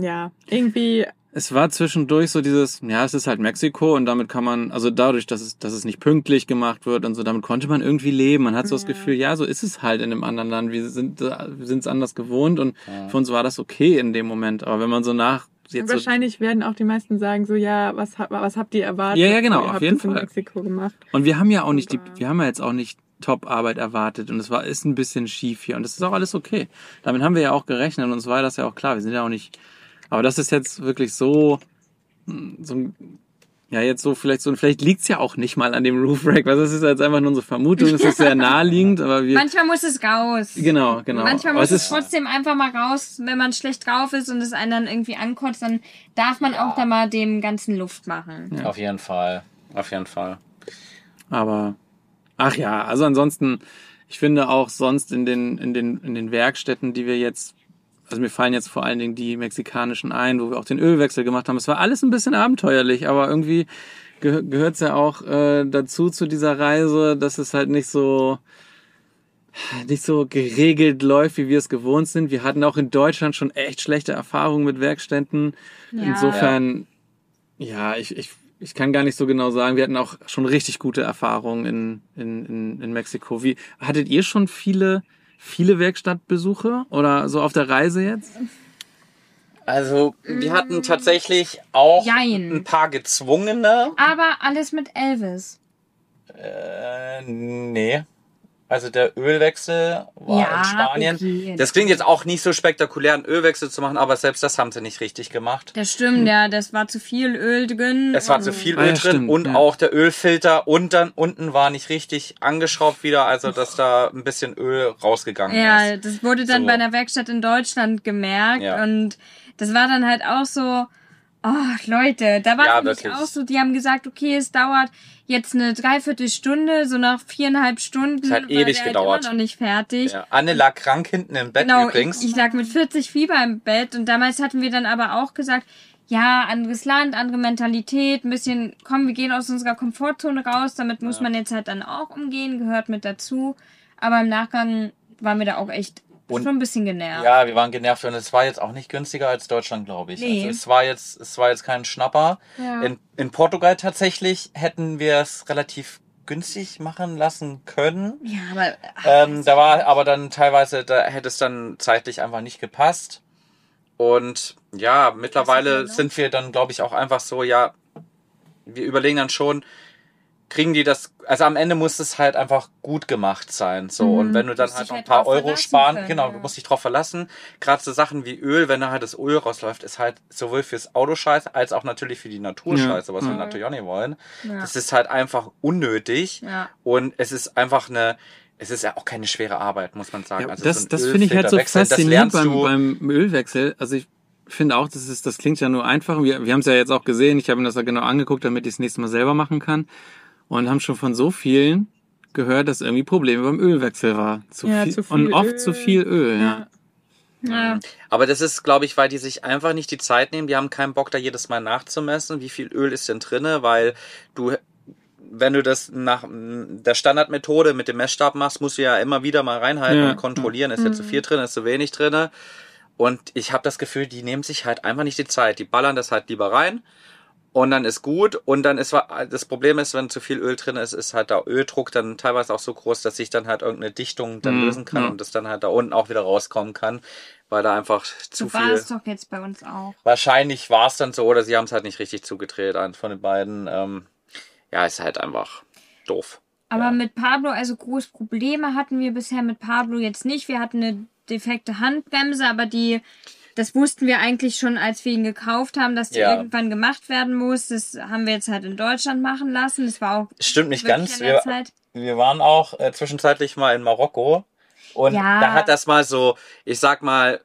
[SPEAKER 4] Ja, irgendwie,
[SPEAKER 1] Es war zwischendurch so dieses, ja, es ist halt Mexiko und damit kann man, also dadurch, dass es, dass es nicht pünktlich gemacht wird und so, damit konnte man irgendwie leben. Man hat so das
[SPEAKER 4] Ja.
[SPEAKER 1] Gefühl, ja, so ist es halt in einem anderen Land. Wir sind, es anders gewohnt und
[SPEAKER 2] Ja.
[SPEAKER 1] für uns war das okay in dem Moment. Aber wenn man so nach, jetzt so,
[SPEAKER 4] wahrscheinlich werden auch die meisten sagen so, ja, was, ha- was habt ihr erwartet?
[SPEAKER 1] Ja, ja, genau,
[SPEAKER 4] Ihr
[SPEAKER 1] auf
[SPEAKER 4] habt
[SPEAKER 1] jeden Fall.
[SPEAKER 4] Mexiko gemacht.
[SPEAKER 1] Und wir haben ja auch nicht die, wir haben ja jetzt auch nicht Top-Arbeit erwartet und es war, ist ein bisschen schief hier und das ist auch alles okay. Damit haben wir ja auch gerechnet und uns war das ja auch klar. Wir sind ja auch nicht, aber das ist jetzt wirklich so, hm, so ein ja, jetzt so vielleicht so, vielleicht liegt's ja auch nicht mal an dem Roof Rack, weil das ist jetzt einfach nur unsere Vermutung, es ist sehr <laughs> naheliegend, aber wir.
[SPEAKER 3] Manchmal muss es raus.
[SPEAKER 1] Genau, genau.
[SPEAKER 3] Manchmal
[SPEAKER 1] Aber
[SPEAKER 3] muss
[SPEAKER 1] es
[SPEAKER 3] es
[SPEAKER 1] ist-
[SPEAKER 3] trotzdem einfach mal raus, wenn man schlecht drauf ist und es einen dann irgendwie ankotzt, dann darf man auch da mal dem ganzen Luft machen.
[SPEAKER 2] Auf jeden Fall. Auf jeden Fall.
[SPEAKER 1] Aber ach ja, also ansonsten, ich finde auch sonst in den in den in den Werkstätten, die wir jetzt also mir fallen jetzt vor allen Dingen die mexikanischen ein, wo wir auch den Ölwechsel gemacht haben. Es war alles ein bisschen abenteuerlich, aber irgendwie geh gehört es ja auch äh, dazu zu dieser Reise, dass es halt nicht so nicht so geregelt läuft, wie wir es gewohnt sind. Wir hatten auch in Deutschland schon echt schlechte Erfahrungen mit Werkstätten.
[SPEAKER 3] Ja.
[SPEAKER 1] Insofern, ja, ich, ich, ich kann gar nicht so genau sagen. Wir hatten auch schon richtig gute Erfahrungen in, in, in, in Mexiko. Wie, hattet ihr schon viele, viele Werkstattbesuche oder so auf der Reise jetzt?
[SPEAKER 2] Also, wir hatten tatsächlich auch
[SPEAKER 3] Jein.
[SPEAKER 2] ein paar gezwungene.
[SPEAKER 3] Aber alles mit Elvis.
[SPEAKER 2] Äh, nee. Also der Ölwechsel war
[SPEAKER 3] Ja,
[SPEAKER 2] in Spanien.
[SPEAKER 3] okay.
[SPEAKER 2] Das klingt jetzt auch nicht so spektakulär, einen Ölwechsel zu machen, aber selbst das haben sie nicht richtig gemacht.
[SPEAKER 3] Das stimmt, ja, das war zu viel Öl drin.
[SPEAKER 2] Es war zu viel
[SPEAKER 1] Ah,
[SPEAKER 2] Öl
[SPEAKER 1] ja,
[SPEAKER 2] drin
[SPEAKER 1] stimmt,
[SPEAKER 2] und
[SPEAKER 1] ja.
[SPEAKER 2] auch der Ölfilter und dann unten war nicht richtig angeschraubt wieder, also dass da ein bisschen Öl rausgegangen
[SPEAKER 3] Ja,
[SPEAKER 2] ist.
[SPEAKER 3] das wurde dann
[SPEAKER 2] So.
[SPEAKER 3] bei einer Werkstatt in Deutschland gemerkt
[SPEAKER 2] Ja.
[SPEAKER 3] und das war dann halt auch so, oh Leute, da war
[SPEAKER 2] Ja,
[SPEAKER 3] auch so, die haben gesagt, okay, es dauert jetzt eine Dreiviertelstunde, so nach viereinhalb Stunden.
[SPEAKER 2] Es hat ewig
[SPEAKER 3] halt
[SPEAKER 2] gedauert.
[SPEAKER 3] immer noch nicht fertig.
[SPEAKER 2] Ja. Anne lag krank hinten im Bett
[SPEAKER 3] Genau,
[SPEAKER 2] übrigens.
[SPEAKER 3] ich, ich lag mit 40 Fieber im Bett und damals hatten wir dann aber auch gesagt, ja, anderes Land, andere Mentalität, ein bisschen, komm, wir gehen aus unserer Komfortzone raus, damit muss man jetzt halt dann auch umgehen, gehört mit dazu. Aber im Nachgang waren wir da auch echt
[SPEAKER 2] Und-
[SPEAKER 3] schon ein bisschen genervt.
[SPEAKER 2] Ja, wir waren genervt und es war jetzt auch nicht günstiger als Deutschland, glaube ich.
[SPEAKER 3] Nee.
[SPEAKER 2] Also es war jetzt, es war jetzt kein Schnapper.
[SPEAKER 3] Ja.
[SPEAKER 2] In, in Portugal tatsächlich hätten wir es relativ günstig machen lassen können.
[SPEAKER 3] Ja, aber
[SPEAKER 2] Ähm, da war aber dann teilweise, da hätte es dann zeitlich einfach nicht gepasst. Und ja, mittlerweile sind wir dann, glaube ich, auch einfach so, ja, wir überlegen dann schon, kriegen die das, also am Ende muss es halt einfach gut gemacht sein, so. Und wenn du dann halt noch ein
[SPEAKER 3] halt
[SPEAKER 2] paar Euro sparen,
[SPEAKER 3] können,
[SPEAKER 2] genau,
[SPEAKER 3] ja.
[SPEAKER 2] du musst dich drauf verlassen. Gerade so Sachen wie Öl, wenn da halt das Öl rausläuft, ist halt sowohl fürs Auto scheiße, als auch natürlich für die Natur
[SPEAKER 1] Ja.
[SPEAKER 2] scheiße, was wir
[SPEAKER 3] Mhm.
[SPEAKER 2] natürlich auch nicht wollen.
[SPEAKER 3] Ja.
[SPEAKER 2] Das ist halt einfach unnötig.
[SPEAKER 3] Ja.
[SPEAKER 2] Und es ist einfach eine, es ist ja auch keine schwere Arbeit, muss man sagen.
[SPEAKER 1] Ja,
[SPEAKER 2] also
[SPEAKER 1] das
[SPEAKER 2] so
[SPEAKER 1] das finde ich halt so faszinierend beim, beim Ölwechsel. Also ich finde auch, das ist, das klingt ja nur einfach. Wir, wir haben es ja jetzt auch gesehen. Ich habe mir das ja genau angeguckt, damit ich es nächste Mal selber machen kann. Und haben schon von so vielen gehört, dass irgendwie Probleme beim Ölwechsel war. Zu
[SPEAKER 4] Ja,
[SPEAKER 1] viel,
[SPEAKER 4] zu viel
[SPEAKER 1] und oft
[SPEAKER 4] Öl.
[SPEAKER 1] zu viel Öl, ja.
[SPEAKER 3] Ja.
[SPEAKER 2] Aber das ist, glaube ich, weil die sich einfach nicht die Zeit nehmen. Die haben keinen Bock, da jedes Mal nachzumessen, wie viel Öl ist denn drinne, weil du, wenn du das nach der Standardmethode mit dem Messstab machst, musst du ja immer wieder mal reinhalten
[SPEAKER 1] Ja.
[SPEAKER 2] und kontrollieren, ist jetzt zu viel drin, ist zu wenig drinne. Und ich habe das Gefühl, die nehmen sich halt einfach nicht die Zeit. Die ballern das halt lieber rein und dann ist gut. Und dann ist das Problem ist, wenn zu viel Öl drin ist, ist halt der Öldruck dann teilweise auch so groß, dass sich dann halt irgendeine Dichtung dann
[SPEAKER 1] Mhm,
[SPEAKER 2] lösen kann
[SPEAKER 1] ja.
[SPEAKER 2] und das dann halt da unten auch wieder rauskommen kann, weil da einfach zu
[SPEAKER 3] So war
[SPEAKER 2] viel.
[SPEAKER 3] es doch jetzt bei uns auch.
[SPEAKER 2] Wahrscheinlich war es dann so, oder sie haben es halt nicht richtig zugedreht, eins von den beiden. Ähm, ja, ist halt einfach doof.
[SPEAKER 3] Aber
[SPEAKER 2] Ja.
[SPEAKER 3] mit Pablo, also groß Probleme hatten wir bisher mit Pablo jetzt nicht. Wir hatten eine defekte Handbremse, aber die, das wussten wir eigentlich schon, als wir ihn gekauft haben, dass die
[SPEAKER 2] Ja.
[SPEAKER 3] irgendwann gemacht werden muss. Das haben wir jetzt halt in Deutschland machen lassen. Das war auch
[SPEAKER 2] Stimmt nicht ganz. Wir, wir waren auch äh, zwischenzeitlich mal in Marokko und
[SPEAKER 3] Ja.
[SPEAKER 2] da hat das mal so, ich sag mal,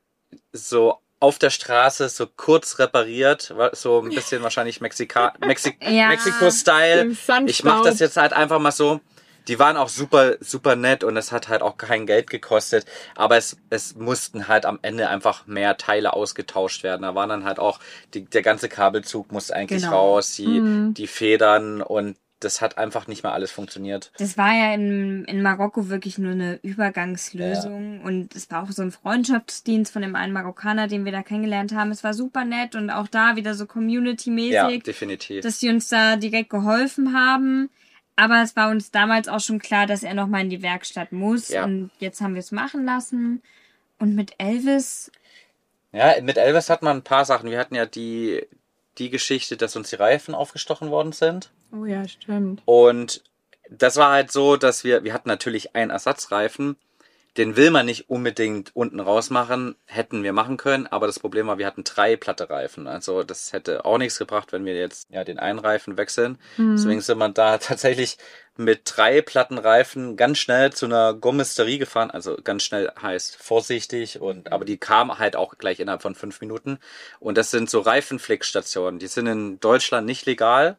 [SPEAKER 2] so auf der Straße so kurz repariert, so ein bisschen wahrscheinlich Mexika Mexi
[SPEAKER 3] Ja.
[SPEAKER 2] Mexiko-Style. Ich mach das jetzt halt einfach mal so. Die waren auch super, super nett und es hat halt auch kein Geld gekostet. Aber es, es mussten halt am Ende einfach mehr Teile ausgetauscht werden. Da waren dann halt auch, die, der ganze Kabelzug musste eigentlich
[SPEAKER 3] Genau.
[SPEAKER 2] raus, die, die Federn und das hat einfach nicht mehr alles funktioniert.
[SPEAKER 3] Das war ja in, in Marokko wirklich nur eine Übergangslösung und es war auch so ein Freundschaftsdienst von dem einen Marokkaner, den wir da kennengelernt haben. Es war super nett und auch da wieder so
[SPEAKER 2] Ja,
[SPEAKER 3] community-mäßig.
[SPEAKER 2] definitiv.
[SPEAKER 3] dass sie uns da direkt geholfen haben. Aber es war uns damals auch schon klar, dass er nochmal in die Werkstatt muss.
[SPEAKER 2] Ja.
[SPEAKER 3] Und jetzt haben wir es machen lassen. Und mit Elvis,
[SPEAKER 2] Ja, mit Elvis hat man ein paar Sachen. Wir hatten ja die, die Geschichte, dass uns die Reifen aufgestochen worden sind.
[SPEAKER 4] Oh ja, stimmt.
[SPEAKER 2] Und das war halt so, dass wir, wir hatten natürlich einen Ersatzreifen, den will man nicht unbedingt unten rausmachen, hätten wir machen können, aber das Problem war, wir hatten drei platte Reifen. Also das hätte auch nichts gebracht, wenn wir jetzt ja den einen Reifen wechseln. Deswegen sind wir da <laughs> tatsächlich mit drei platten Reifen ganz schnell zu einer Gommisterie gefahren. Also ganz schnell heißt vorsichtig und aber die kam halt auch gleich innerhalb von fünf Minuten. Und das sind so Reifenflickstationen. Die sind in Deutschland nicht legal.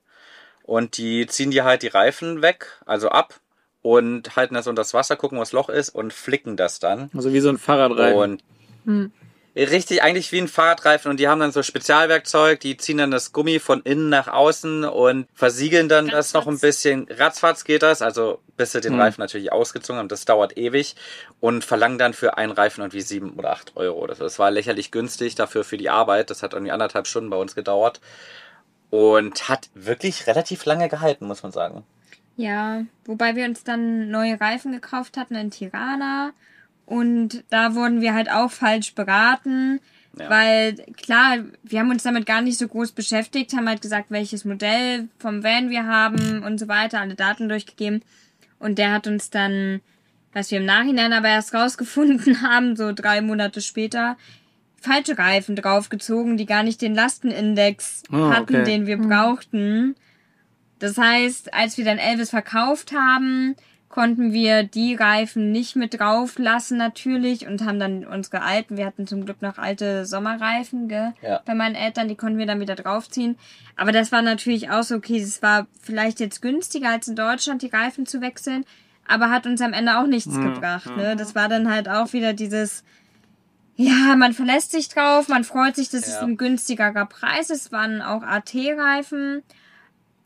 [SPEAKER 2] Und die ziehen dir halt die Reifen weg, also ab und halten das unter das Wasser, gucken, wo das Loch ist und flicken das dann.
[SPEAKER 1] Also wie so ein Fahrradreifen.
[SPEAKER 2] Und richtig eigentlich wie ein Fahrradreifen und die haben dann so Spezialwerkzeug, die ziehen dann das Gummi von innen nach außen und versiegeln dann das noch ein bisschen. Ratzfatz geht das, also bis sie den Reifen natürlich ausgezogen haben, das dauert ewig und verlangen dann für einen Reifen irgendwie sieben oder acht Euro. Das, das war lächerlich günstig dafür für die Arbeit. Das hat irgendwie anderthalb Stunden bei uns gedauert und hat wirklich relativ lange gehalten, muss man sagen.
[SPEAKER 3] Ja, wobei wir uns dann neue Reifen gekauft hatten in Tirana und da wurden wir halt auch falsch beraten,
[SPEAKER 2] Ja.
[SPEAKER 3] weil klar, wir haben uns damit gar nicht so groß beschäftigt, haben halt gesagt, welches Modell vom Van wir haben und so weiter, alle Daten durchgegeben und der hat uns dann, was wir im Nachhinein aber erst rausgefunden <laughs> haben, so drei Monate später, falsche Reifen draufgezogen, die gar nicht den Lastenindex
[SPEAKER 1] Oh,
[SPEAKER 3] hatten,
[SPEAKER 1] okay.
[SPEAKER 3] den wir brauchten. Das heißt, als wir dann Elvis verkauft haben, konnten wir die Reifen nicht mit drauf lassen natürlich und haben dann unsere alten, wir hatten zum Glück noch alte Sommerreifen gell,
[SPEAKER 2] Ja.
[SPEAKER 3] bei meinen Eltern, die konnten wir dann wieder draufziehen. Aber das war natürlich auch so, okay, es war vielleicht jetzt günstiger als in Deutschland die Reifen zu wechseln, aber hat uns am Ende auch nichts gebracht. Ne? Das war dann halt auch wieder dieses, ja, man verlässt sich drauf, man freut sich, dass es
[SPEAKER 2] Ja.
[SPEAKER 3] ein günstigerer Preis ist. Es waren auch AT-Reifen.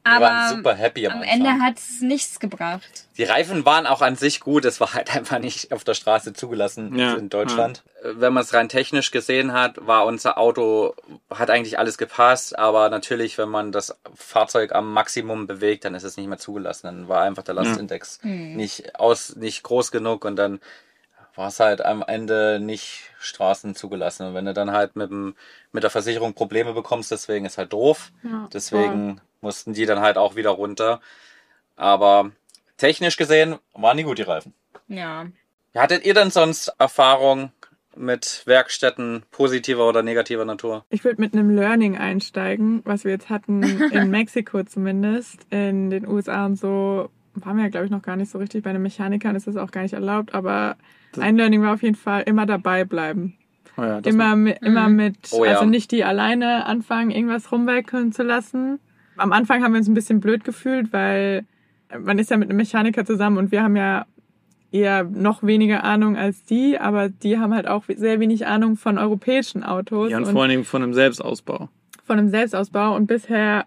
[SPEAKER 2] Wir
[SPEAKER 3] Aber
[SPEAKER 2] waren super happy am,
[SPEAKER 3] am
[SPEAKER 2] Anfang.
[SPEAKER 3] Ende hat es nichts gebracht.
[SPEAKER 2] Die Reifen waren auch an sich gut, es war halt <laughs> einfach nicht auf der Straße zugelassen
[SPEAKER 1] Ja,
[SPEAKER 2] in Deutschland. Wenn man es rein technisch gesehen hat, war unser Auto, hat eigentlich alles gepasst, aber natürlich, wenn man das Fahrzeug am Maximum bewegt, dann ist es nicht mehr zugelassen. Dann war einfach der Lastindex nicht aus, nicht groß genug und dann war es halt am Ende nicht Straßen zugelassen. Und wenn du dann halt mit, dem, mit der Versicherung Probleme bekommst, deswegen ist halt doof.
[SPEAKER 4] Ja,
[SPEAKER 2] Deswegen mussten die dann halt auch wieder runter. Aber technisch gesehen waren die gut, die Reifen.
[SPEAKER 3] Ja.
[SPEAKER 2] Hattet ihr denn sonst Erfahrung mit Werkstätten positiver oder negativer Natur?
[SPEAKER 4] Ich würde mit einem Learning einsteigen, was wir jetzt hatten <laughs> in Mexiko zumindest. In den USA und so waren wir ja, glaube ich, noch gar nicht so richtig. Bei den Mechanikern ist das auch gar nicht erlaubt. Aber ein Learning war auf jeden Fall immer dabei bleiben.
[SPEAKER 1] Oh ja,
[SPEAKER 4] Immer, mi- immer mit,
[SPEAKER 2] Oh ja.
[SPEAKER 4] also nicht die alleine anfangen, irgendwas rumwerkeln zu lassen. Am Anfang haben wir uns ein bisschen blöd gefühlt, weil man ist ja mit einem Mechaniker zusammen und wir haben ja eher noch weniger Ahnung als die, aber die haben halt auch sehr wenig Ahnung von europäischen Autos.
[SPEAKER 1] ja, und
[SPEAKER 4] und
[SPEAKER 1] vor allen Dingen von einem Selbstausbau.
[SPEAKER 4] von einem Selbstausbau und bisher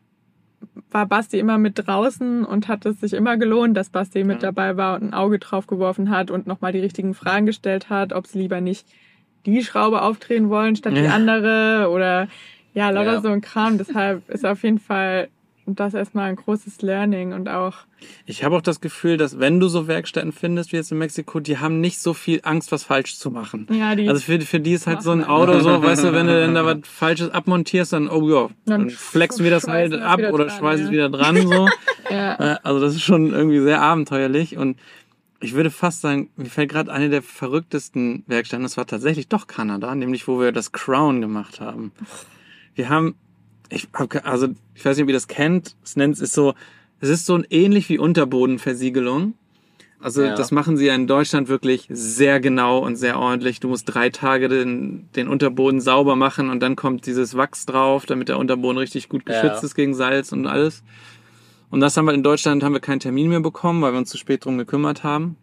[SPEAKER 4] war Basti immer mit draußen und hat es sich immer gelohnt, dass Basti mit dabei war und ein Auge drauf geworfen hat und nochmal die richtigen Fragen gestellt hat, ob sie lieber nicht die Schraube aufdrehen wollen statt die
[SPEAKER 1] Ja.
[SPEAKER 4] andere oder ja, lauter
[SPEAKER 2] Ja.
[SPEAKER 4] so ein Kram. Deshalb ist auf jeden Fall das erstmal ein großes Learning und auch
[SPEAKER 1] Ich habe auch das Gefühl, dass wenn du so Werkstätten findest wie jetzt in Mexiko, die haben nicht so viel Angst, was falsch zu machen.
[SPEAKER 4] ja, die
[SPEAKER 1] Also für, für die ist halt so ein Auto so, weißt du, wenn du dann da <laughs> was Falsches abmontierst, dann, oh ja,
[SPEAKER 4] Dann
[SPEAKER 1] dann flexen wir das halt ab oder schweißen
[SPEAKER 4] ja.
[SPEAKER 1] es wieder dran, so. <laughs>
[SPEAKER 4] ja,
[SPEAKER 1] Also das ist schon irgendwie sehr abenteuerlich und ich würde fast sagen, mir fällt gerade eine der verrücktesten Werkstätten, das war tatsächlich doch Kanada, nämlich wo wir das Crown gemacht haben. Wir haben, ich hab, also ich weiß nicht, ob ihr das kennt, es nennt ist so, es ist so ein ähnlich wie Unterbodenversiegelung. Also
[SPEAKER 2] Ja.
[SPEAKER 1] das machen sie ja in Deutschland wirklich sehr genau und sehr ordentlich. Du musst drei Tage den, den Unterboden sauber machen und dann kommt dieses Wachs drauf, damit der Unterboden richtig gut geschützt
[SPEAKER 2] Ja.
[SPEAKER 1] ist gegen Salz und alles. Und das haben wir in Deutschland, haben wir keinen Termin mehr bekommen, weil wir uns zu spät drum gekümmert haben.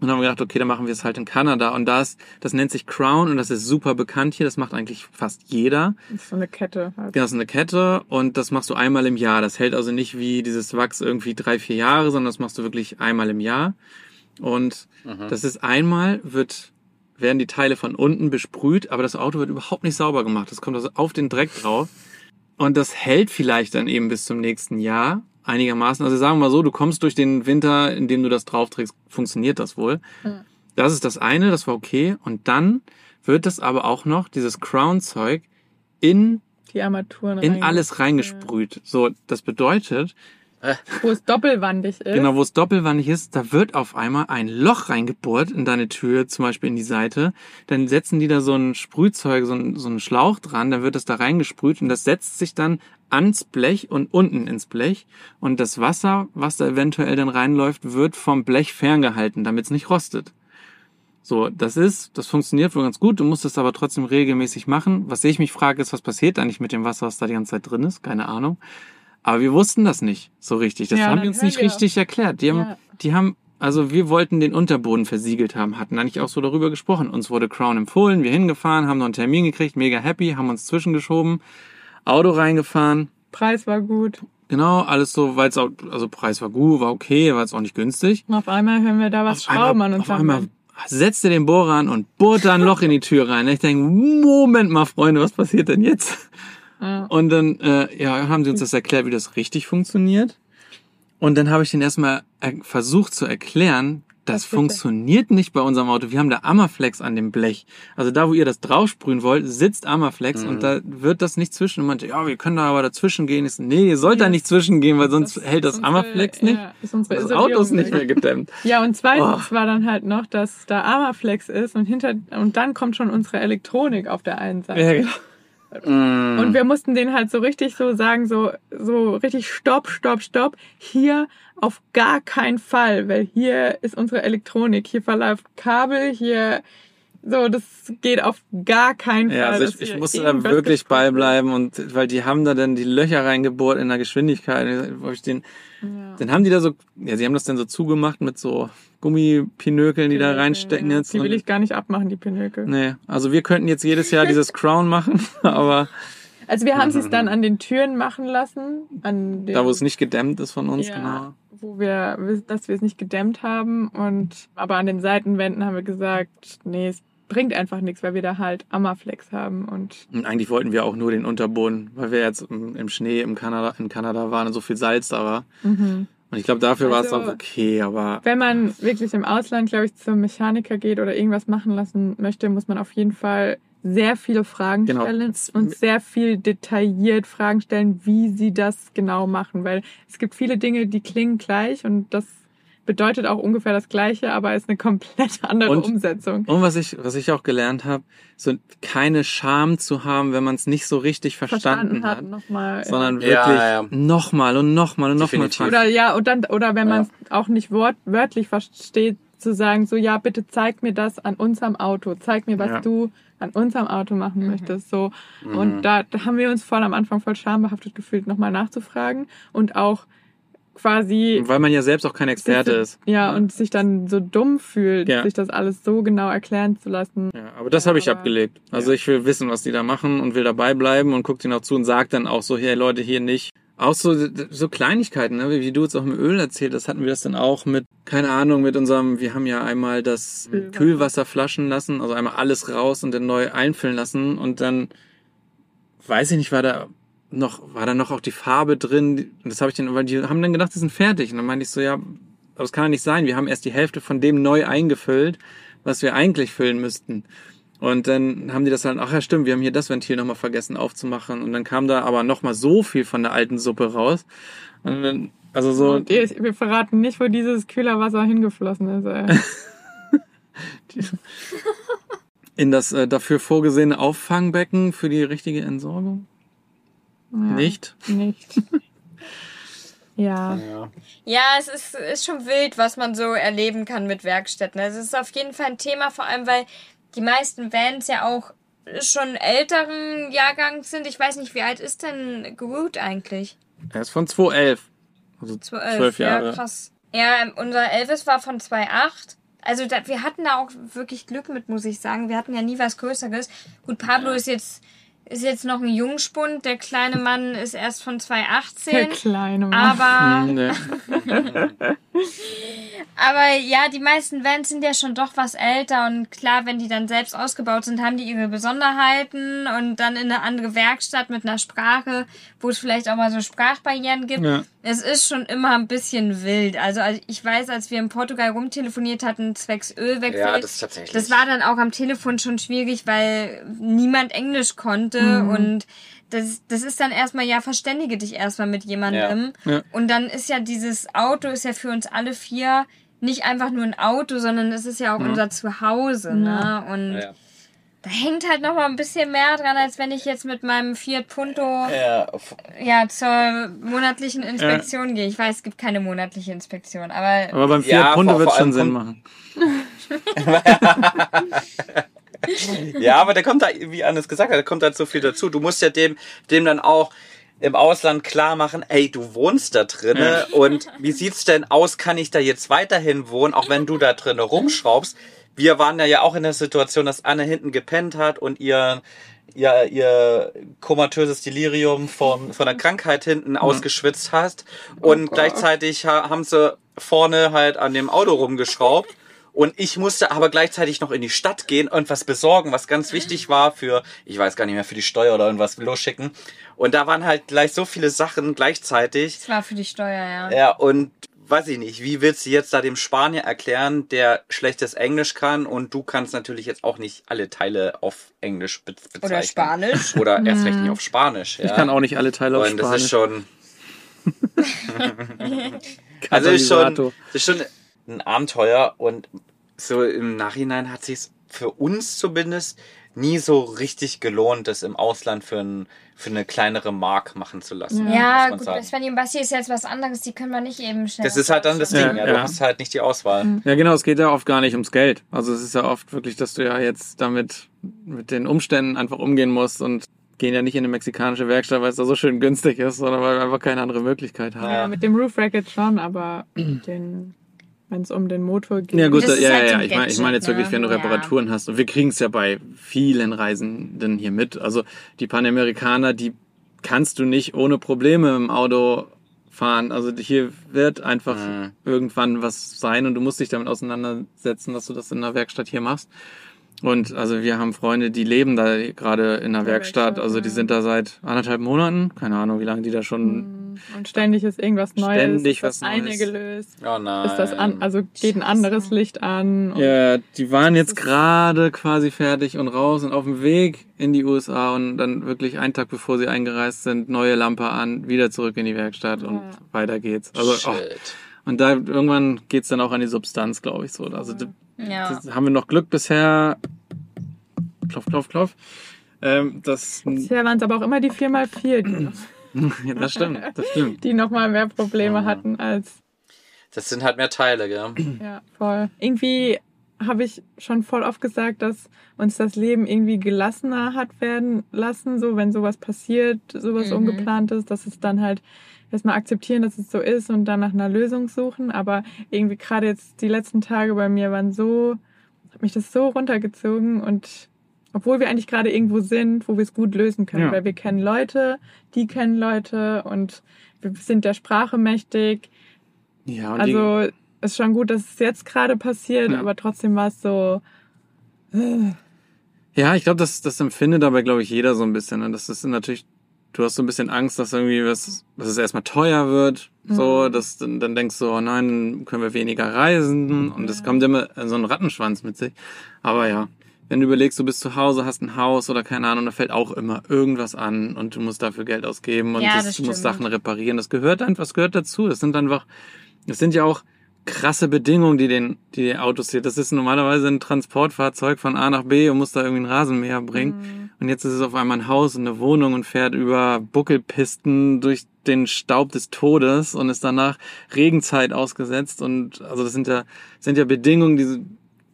[SPEAKER 1] Und dann haben wir gedacht, okay, dann machen wir es halt in Kanada. Und das, das nennt sich Crown und das ist super bekannt hier. Das macht eigentlich fast jeder.
[SPEAKER 4] das ist so eine Kette. Halt.
[SPEAKER 1] Genau, das ist eine Kette und das machst du einmal im Jahr. Das hält also nicht wie dieses Wachs irgendwie drei, vier Jahre, sondern das machst du wirklich einmal im Jahr. Und das ist einmal, wird, werden die Teile von unten besprüht, aber das Auto wird überhaupt nicht sauber gemacht. Das kommt also auf den Dreck drauf. Und das hält vielleicht dann eben bis zum nächsten Jahr einigermaßen. Also sagen wir mal so, du kommst durch den Winter, in dem du das draufträgst, funktioniert das wohl. Das ist das eine, das war okay. Und dann wird das aber auch noch, dieses Crown-Zeug, in
[SPEAKER 4] Die Armaturen
[SPEAKER 1] in
[SPEAKER 4] rein-
[SPEAKER 1] alles reingesprüht. So, das bedeutet, <laughs>
[SPEAKER 4] wo es doppelwandig ist.
[SPEAKER 1] Genau, wo es doppelwandig ist, da wird auf einmal ein Loch reingebohrt in deine Tür, zum Beispiel in die Seite. Dann setzen die da so ein Sprühzeug, so ein, so einen Schlauch dran, dann wird das da reingesprüht und das setzt sich dann ans Blech und unten ins Blech. Und das Wasser, was da eventuell dann reinläuft, wird vom Blech ferngehalten, damit es nicht rostet. So, das ist, das funktioniert wohl ganz gut. Du musst es aber trotzdem regelmäßig machen. Was ich mich frage, ist, was passiert eigentlich mit dem Wasser, was da die ganze Zeit drin ist? Keine Ahnung. Aber wir wussten das nicht so richtig. Das
[SPEAKER 4] Ja,
[SPEAKER 1] haben die uns nicht richtig erklärt. Die haben,
[SPEAKER 4] Ja.
[SPEAKER 1] die haben, also wir wollten den Unterboden versiegelt haben, hatten eigentlich auch so darüber gesprochen. Uns wurde Crown empfohlen, wir hingefahren, haben noch einen Termin gekriegt, mega happy, haben uns zwischengeschoben, Auto reingefahren.
[SPEAKER 4] Preis war gut.
[SPEAKER 1] Genau, alles so, weil es auch, also Preis war gut, war okay, war jetzt auch nicht günstig.
[SPEAKER 4] Und auf einmal hören wir da was
[SPEAKER 1] Auf
[SPEAKER 4] schrauben
[SPEAKER 1] einmal,
[SPEAKER 4] an
[SPEAKER 1] auf
[SPEAKER 4] unserem
[SPEAKER 1] einmal
[SPEAKER 4] Band.
[SPEAKER 1] setzt er den Bohrer an und bohrt da ein Loch in die Tür rein. Ich denke, Moment mal, Freunde, was passiert denn jetzt?
[SPEAKER 4] Ja.
[SPEAKER 1] Und dann äh, ja, haben sie uns das erklärt, wie das richtig funktioniert. Und dann habe ich den erstmal er das zu erklären, das
[SPEAKER 4] bitte?
[SPEAKER 1] funktioniert nicht bei unserem Auto. Wir haben da Amaflex an dem Blech. Also da, wo ihr das draufsprühen wollt, sitzt Amaflex
[SPEAKER 2] Mhm.
[SPEAKER 1] und da wird das nicht zwischen. Und meinte, ja, wir können da aber dazwischen gehen. Ich so, nee, ihr sollt da
[SPEAKER 4] Ja.
[SPEAKER 1] nicht zwischengehen, weil sonst
[SPEAKER 4] Das
[SPEAKER 1] hält das
[SPEAKER 4] unsere-
[SPEAKER 1] Amaflex nicht.
[SPEAKER 4] Ja, ist unsere
[SPEAKER 1] Das Auto ist nicht mehr gedämmt. <laughs>
[SPEAKER 4] Ja, und zweitens
[SPEAKER 1] Oh.
[SPEAKER 4] war dann halt noch, dass da Armaflex ist und hinter und dann kommt schon unsere Elektronik auf der einen Seite.
[SPEAKER 1] Ja, genau.
[SPEAKER 2] Mm.
[SPEAKER 4] Und wir mussten denen halt so richtig so sagen, so, so richtig stopp, stopp, stopp. Hier auf gar keinen Fall, weil hier ist unsere Elektronik. Hier verläuft Kabel, hier, so, das geht auf gar keinen Fall.
[SPEAKER 1] Ja, also ich, ich musste da wirklich beibleiben und weil die haben da dann die Löcher reingebohrt in der Geschwindigkeit. Wo ich den,
[SPEAKER 4] Ja.
[SPEAKER 1] Dann haben die da so, ja, sie haben das dann so zugemacht mit so Gummipinökeln, die da reinstecken
[SPEAKER 4] Ja,
[SPEAKER 1] jetzt.
[SPEAKER 4] Die will ich gar nicht abmachen, die Pinökel.
[SPEAKER 1] Nee, also wir könnten jetzt jedes Jahr dieses Crown machen, <laughs> aber
[SPEAKER 4] Also wir haben es dann <laughs> an den Türen machen lassen, an den,
[SPEAKER 1] da wo es nicht gedämmt ist von uns,
[SPEAKER 4] ja,
[SPEAKER 1] genau.
[SPEAKER 4] wo wir, dass wir es nicht gedämmt haben und aber an den Seitenwänden haben wir gesagt, nee, es bringt einfach nichts, weil wir da halt Amaflex haben und
[SPEAKER 1] Und eigentlich wollten wir auch nur den Unterboden, weil wir jetzt im, im Schnee im Kanada, in Kanada waren und so viel Salz da war.
[SPEAKER 4] mhm.
[SPEAKER 1] Und ich glaube, dafür war es
[SPEAKER 4] Also-
[SPEAKER 1] auch okay, aber
[SPEAKER 4] wenn man wirklich im Ausland, glaube ich, zum Mechaniker geht oder irgendwas machen lassen möchte, muss man auf jeden Fall sehr viele Fragen
[SPEAKER 1] Genau.
[SPEAKER 4] stellen und sehr viel detailliert Fragen stellen, wie sie das genau machen, weil es gibt viele Dinge, die klingen gleich und das bedeutet auch ungefähr das Gleiche, aber ist eine komplett andere
[SPEAKER 1] Und-
[SPEAKER 4] Umsetzung.
[SPEAKER 1] Und was ich, was ich auch gelernt habe, so keine Scham zu haben, wenn man es nicht so richtig verstanden, hat,
[SPEAKER 4] nochmal.
[SPEAKER 1] sondern
[SPEAKER 2] Ja,
[SPEAKER 1] wirklich
[SPEAKER 2] ja.
[SPEAKER 1] nochmal und nochmal und nochmal.
[SPEAKER 4] Oder ja, und dann, oder wenn man
[SPEAKER 2] Ja.
[SPEAKER 4] es auch nicht wort, wörtlich versteht, zu sagen, so ja, bitte zeig mir das an unserem Auto, zeig mir, was
[SPEAKER 1] Ja.
[SPEAKER 4] du an unserem Auto machen möchtest. So.
[SPEAKER 2] Mhm.
[SPEAKER 4] Und da, da haben wir uns voll am Anfang voll schambehaftet gefühlt, nochmal nachzufragen und auch quasi
[SPEAKER 1] Weil man ja selbst auch kein Experte
[SPEAKER 4] sich,
[SPEAKER 1] ist.
[SPEAKER 4] Ja, und sich dann so dumm fühlt,
[SPEAKER 1] Ja.
[SPEAKER 4] sich das alles so genau erklären zu lassen.
[SPEAKER 1] Ja, aber das habe ich abgelegt. Also ich will wissen, was die da machen und will dabei bleiben und guck denen auch zu und sag dann auch so, hey Leute, hier nicht. Auch so, so Kleinigkeiten, ne? wie wie du jetzt auch mit Öl erzählt hast, hatten wir das dann auch mit, keine Ahnung, mit unserem, wir haben ja einmal das
[SPEAKER 4] Kühlwasser.
[SPEAKER 1] Kühlwasser flaschen lassen, also einmal alles raus und dann neu einfüllen lassen und dann, weiß ich nicht, war da noch, war da noch auch die Farbe drin und das habe ich dann, weil die haben dann gedacht, die sind fertig und dann meinte ich so, ja, aber das kann ja nicht sein, wir haben erst die Hälfte von dem neu eingefüllt, was wir eigentlich füllen müssten. Und dann haben die das halt, ach ja stimmt, wir haben hier das Ventil nochmal vergessen aufzumachen. Und dann kam da aber nochmal so viel von der alten Suppe raus. Und dann, also so,
[SPEAKER 4] Und ihr, wir verraten nicht, wo dieses Kühlerwasser hingeflossen ist. Ey. <laughs> <laughs>
[SPEAKER 1] in das äh, dafür vorgesehene Auffangbecken für die richtige Entsorgung?
[SPEAKER 4] Ja,
[SPEAKER 1] Nicht?
[SPEAKER 4] Nicht. <laughs> ja.
[SPEAKER 2] Ja.
[SPEAKER 3] Ja, es ist, ist schon wild, was man so erleben kann mit Werkstätten. Also es ist auf jeden Fall ein Thema, vor allem weil die meisten Vans ja auch schon älteren Jahrgangs sind. Ich weiß nicht, wie alt ist denn Groot eigentlich?
[SPEAKER 1] Er ist von 2011. Also
[SPEAKER 3] 12,
[SPEAKER 1] zwölf Jahre.
[SPEAKER 3] Ja, krass. Ja, ähm, unser Elvis war von 2,8. Also da, wir hatten da auch wirklich Glück mit, muss ich sagen. Wir hatten ja nie was Größeres. Gut, Pablo ist jetzt ist jetzt noch ein Jungspund. Der kleine Mann ist erst von
[SPEAKER 4] Der
[SPEAKER 3] 2,18.
[SPEAKER 4] kleine Mann.
[SPEAKER 3] Aber <laughs>
[SPEAKER 1] nee. <laughs>
[SPEAKER 3] Aber ja, die meisten Vans sind ja schon doch was älter und klar, wenn die dann selbst ausgebaut sind, haben die ihre Besonderheiten und dann in eine andere Werkstatt mit einer Sprache, wo es vielleicht auch mal so Sprachbarrieren gibt.
[SPEAKER 1] Ja.
[SPEAKER 3] Es ist schon immer ein bisschen wild. Also als- ich weiß, als wir in Portugal rumtelefoniert hatten, zwecks Ölwechsel,
[SPEAKER 2] Ja, das ist tatsächlich.
[SPEAKER 3] das war dann auch am Telefon schon schwierig, weil niemand Englisch konnte möchte und das, das ist dann erstmal, ja, verständige dich erstmal mit jemandem.
[SPEAKER 1] Ja. Ja.
[SPEAKER 3] Und dann ist ja dieses Auto, ist ja für uns alle vier nicht einfach nur ein Auto, sondern es ist ja auch unser Zuhause. Ne? Und
[SPEAKER 2] Ja.
[SPEAKER 3] Da hängt halt noch mal ein bisschen mehr dran, als wenn ich jetzt mit meinem Fiat Punto
[SPEAKER 2] Ja,
[SPEAKER 3] ja, zur monatlichen Inspektion gehe. Ich weiß, es gibt keine monatliche Inspektion, aber
[SPEAKER 1] Aber beim Fiat
[SPEAKER 2] Ja,
[SPEAKER 1] Punto wird
[SPEAKER 2] vor
[SPEAKER 1] schon Sinn machen. <laughs>
[SPEAKER 2] ja, aber der kommt da, wie Hannes gesagt hat, da kommt halt so viel dazu. Du musst ja dem, dem dann auch im Ausland klar machen, ey, du wohnst da drinne und wie sieht's denn aus, kann ich da jetzt weiterhin wohnen, auch wenn du da drinne rumschraubst? Wir waren ja ja auch in der Situation, dass Anne hinten gepennt hat und ihr ihr, ihr komatöses Delirium von, von der Krankheit hinten ausgeschwitzt hast. Und gleichzeitig ha haben sie vorne halt an dem Auto rumgeschraubt. Und ich musste aber gleichzeitig noch in die Stadt gehen und was besorgen, was ganz wichtig war für, ich weiß gar nicht mehr, für die Steuer oder irgendwas losschicken. Und da waren halt gleich so viele Sachen gleichzeitig.
[SPEAKER 3] es war für die Steuer, ja.
[SPEAKER 2] Ja, und weiß ich nicht, wie willst du jetzt da dem Spanier erklären, der schlechtes Englisch kann und du kannst natürlich jetzt auch nicht alle Teile auf Englisch be bezeichnen.
[SPEAKER 3] Oder Spanisch.
[SPEAKER 2] Oder erst recht nicht auf Spanisch. Ja.
[SPEAKER 1] Ich kann auch nicht alle Teile auf
[SPEAKER 2] Und das ist
[SPEAKER 1] Spanisch.
[SPEAKER 2] schon, <laughs> also ist schon, ist schon ein Abenteuer und so im Nachhinein hat sich's für uns zumindest nie so richtig gelohnt, das im Ausland für, ein, für eine kleinere Mark machen zu lassen.
[SPEAKER 3] Ja,
[SPEAKER 2] muss man
[SPEAKER 3] gut,
[SPEAKER 2] sagen.
[SPEAKER 3] Svenny und Basti ist jetzt was anderes, die können wir nicht eben schnell.
[SPEAKER 2] Das ist halt dann das Ding,
[SPEAKER 1] Ja,
[SPEAKER 2] ja, du hast halt nicht die Auswahl.
[SPEAKER 1] Ja, genau, es geht ja oft gar nicht ums Geld. Also es ist ja oft wirklich, dass du ja jetzt damit mit den Umständen einfach umgehen musst und gehen ja nicht in eine mexikanische Werkstatt, weil es da so schön günstig ist, sondern weil wir einfach keine andere Möglichkeit haben.
[SPEAKER 4] Ja, mit dem Roof Racket schon, aber den, wenn es um den Motor geht.
[SPEAKER 1] Ja gut,
[SPEAKER 3] Das
[SPEAKER 1] da,
[SPEAKER 3] ist
[SPEAKER 1] ja,
[SPEAKER 3] halt so
[SPEAKER 1] ja, ich meine ich meine jetzt wirklich,
[SPEAKER 3] ne?
[SPEAKER 1] wenn du
[SPEAKER 3] Ja.
[SPEAKER 1] Reparaturen hast. Und wir kriegen es ja bei vielen Reisenden hier mit. Also die Panamerikaner, die kannst du nicht ohne Probleme im Auto fahren. Also hier wird einfach
[SPEAKER 2] Mhm.
[SPEAKER 1] irgendwann was sein und du musst dich damit auseinandersetzen, dass du das in der Werkstatt hier machst. Und also wir haben Freunde, die leben da gerade in der
[SPEAKER 4] der
[SPEAKER 1] Werkstatt.
[SPEAKER 4] Werkstatt,
[SPEAKER 1] Also die
[SPEAKER 4] ja.
[SPEAKER 1] sind da seit anderthalb Monaten. Keine Ahnung, wie lange die da schon
[SPEAKER 4] Und ständig ist irgendwas Neues.
[SPEAKER 1] Ständig
[SPEAKER 4] ist das
[SPEAKER 1] was
[SPEAKER 4] eine
[SPEAKER 1] Neues.
[SPEAKER 4] gelöst.
[SPEAKER 2] Oh nein.
[SPEAKER 4] Ist das an, also geht ein anderes Licht an. und-
[SPEAKER 1] Ja, die waren jetzt gerade quasi fertig und raus und auf dem Weg in die USA und dann wirklich einen Tag bevor sie eingereist sind, neue Lampe an, wieder zurück in die Werkstatt und
[SPEAKER 4] Ja.
[SPEAKER 1] weiter geht's. Also oh,
[SPEAKER 2] Shit.
[SPEAKER 1] und da irgendwann geht's dann auch an die Substanz, glaube ich so. Also
[SPEAKER 3] Ja.
[SPEAKER 1] das haben wir noch Glück bisher. Klopf, klopf, klopf. Ähm, das,
[SPEAKER 4] Bisher waren es aber auch immer die 4x4, die,
[SPEAKER 1] ja, <laughs> das stimmt, das stimmt.
[SPEAKER 4] die noch mal mehr Probleme hatten als
[SPEAKER 2] Das sind halt mehr Teile, gell? <clears throat>
[SPEAKER 4] Ja, voll. Irgendwie habe ich schon voll oft gesagt, dass uns das Leben irgendwie gelassener hat werden lassen, so wenn sowas passiert, sowas
[SPEAKER 3] Mhm.
[SPEAKER 4] ungeplantes, dass es dann halt erstmal akzeptieren, dass es so ist und dann nach einer Lösung suchen. Aber irgendwie gerade jetzt die letzten Tage bei mir waren so, hat mich das so runtergezogen und obwohl wir eigentlich gerade irgendwo sind, wo wir es gut lösen können,
[SPEAKER 1] Ja.
[SPEAKER 4] weil wir kennen Leute, die kennen Leute und wir sind der Sprache mächtig.
[SPEAKER 1] Ja, und
[SPEAKER 4] Also ist schon gut, dass es jetzt gerade passiert,
[SPEAKER 1] Ja.
[SPEAKER 4] aber trotzdem war es so.
[SPEAKER 1] Ja, ich glaube, das, das empfindet aber, glaube ich, jeder so ein bisschen. Ne? Das ist natürlich, du hast so ein bisschen Angst, dass irgendwie was, dass es erstmal teuer wird. So, dass dann, dann denkst du, oh nein, dann können wir weniger reisen. Und das kommt immer so ein Rattenschwanz mit sich. Aber ja, wenn du überlegst, du bist zu Hause, hast ein Haus oder keine Ahnung, da fällt auch immer irgendwas an und du musst dafür Geld ausgeben und
[SPEAKER 3] Ja,
[SPEAKER 1] das, du musst. Sachen reparieren. Das gehört einfach, das gehört dazu. Das sind einfach, das sind ja auch krasse Bedingungen, die den, die die Autos hier. Das ist normalerweise ein Transportfahrzeug von A nach B und muss da irgendwie einen Rasenmäher bringen. Und jetzt ist es auf einmal ein Haus und eine Wohnung und fährt über Buckelpisten durch den Staub des Todes und ist danach Regenzeit ausgesetzt. Und also das sind ja, sind ja Bedingungen, die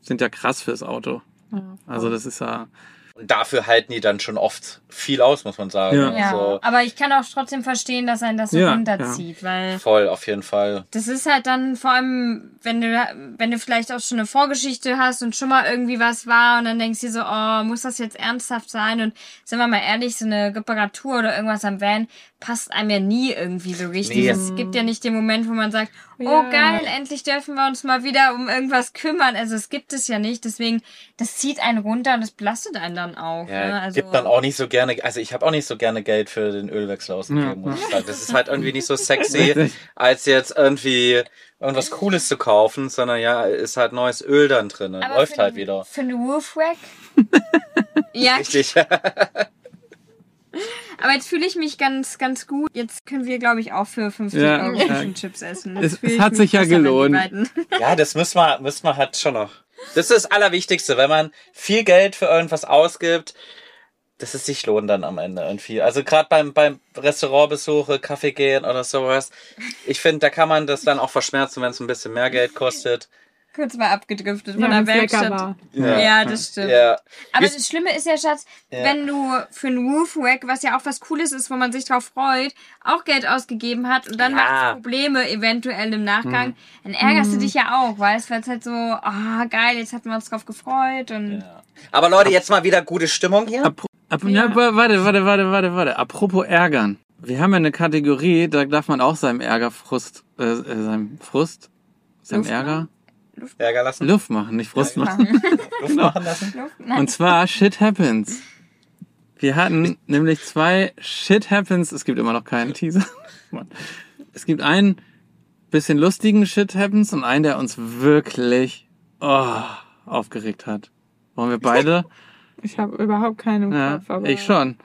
[SPEAKER 1] sind ja krass fürs Auto.
[SPEAKER 4] Ja,
[SPEAKER 1] Also das ist ja,
[SPEAKER 2] Und dafür halten die dann schon oft viel aus, muss man sagen.
[SPEAKER 1] Ja.
[SPEAKER 3] Ja,
[SPEAKER 2] Also,
[SPEAKER 3] aber ich kann auch trotzdem verstehen, dass ein das so
[SPEAKER 1] Ja,
[SPEAKER 3] runterzieht, weil
[SPEAKER 2] voll, auf jeden Fall.
[SPEAKER 3] das ist halt dann vor allem, wenn du, wenn du vielleicht auch schon eine Vorgeschichte hast und schon mal irgendwie was war und dann denkst du dir so, oh, muss das jetzt ernsthaft sein? Und sind wir mal ehrlich, so eine Reparatur oder irgendwas am Van passt einem ja nie irgendwie so richtig.
[SPEAKER 2] Nee.
[SPEAKER 3] Es gibt ja nicht den Moment, wo man sagt, oh
[SPEAKER 4] Ja.
[SPEAKER 3] geil, endlich dürfen wir uns mal wieder um irgendwas kümmern. Also es gibt es ja nicht, deswegen, das zieht einen runter und das belastet einen dann auch.
[SPEAKER 2] Ja,
[SPEAKER 3] ne? also,
[SPEAKER 2] gibt dann auch nicht so gerne, also ich habe auch nicht so gerne Geld für den Ölwechsel ausgegeben,
[SPEAKER 1] Ja.
[SPEAKER 2] muss ich sagen. Das ist halt irgendwie nicht so sexy, <laughs> als jetzt irgendwie irgendwas Cooles zu kaufen, sondern ja, ist halt neues Öl dann drin,
[SPEAKER 3] Aber
[SPEAKER 2] läuft halt
[SPEAKER 3] den-
[SPEAKER 2] wieder.
[SPEAKER 3] Für eine Roof Rack? <laughs> ja,
[SPEAKER 2] Richtig. <laughs>
[SPEAKER 3] Aber jetzt fühle ich mich ganz, ganz gut. Jetzt können wir, glaube ich, auch für 50
[SPEAKER 1] Ja,
[SPEAKER 3] Euro
[SPEAKER 1] ja.
[SPEAKER 3] Chips essen.
[SPEAKER 1] Es-
[SPEAKER 3] Jetzt
[SPEAKER 1] es
[SPEAKER 3] ich
[SPEAKER 1] hat sich ja gelohnt. <laughs>
[SPEAKER 2] Ja, das müssen wir, müssen wir halt schon noch. Das ist das Allerwichtigste, wenn man viel Geld für irgendwas ausgibt, dass es sich lohnt dann am Ende irgendwie. Also gerade beim, beim Restaurantbesuche, Kaffee gehen oder sowas. Ich finde, da kann man das dann auch verschmerzen, wenn es ein bisschen mehr Geld kostet.
[SPEAKER 3] Kurz mal abgedriftet von
[SPEAKER 4] Ja,
[SPEAKER 3] der Werkstatt.
[SPEAKER 4] war.
[SPEAKER 3] Ja. das stimmt.
[SPEAKER 2] Ja.
[SPEAKER 3] Aber das Schlimme ist ja, Schatz,
[SPEAKER 2] Ja.
[SPEAKER 3] wenn du für ein Roof Rack, was ja auch was Cooles ist, wo man sich drauf freut, auch Geld ausgegeben hat und dann
[SPEAKER 2] Ja.
[SPEAKER 3] macht es Probleme eventuell im Nachgang, dann ärgerst du dich ja auch, weißt, weil es halt so, ah geil, jetzt hatten wir uns drauf gefreut und
[SPEAKER 2] Aber Leute, jetzt mal wieder gute Stimmung hier.
[SPEAKER 1] Apro Ap ja. aber warte, warte, warte, warte, warte. Apropos ärgern. Wir haben ja eine Kategorie, da darf man auch seinem Ärger Frust, äh, äh, seinem Frust, seinem
[SPEAKER 3] Luft
[SPEAKER 1] Ärger
[SPEAKER 2] lassen.
[SPEAKER 1] Luft machen, nicht Frust machen.
[SPEAKER 2] Luft machen <laughs> <laughs> lassen.
[SPEAKER 1] Und zwar Shit Happens. Wir hatten nämlich zwei Shit Happens. Es gibt immer noch keinen Teaser. <laughs> Es gibt einen bisschen lustigen Shit Happens und einen, der uns wirklich oh, aufgeregt hat. Wollen wir beide?
[SPEAKER 4] Ich habe überhaupt keinen im
[SPEAKER 1] Ja,
[SPEAKER 4] Kopf. Aber
[SPEAKER 1] ich schon.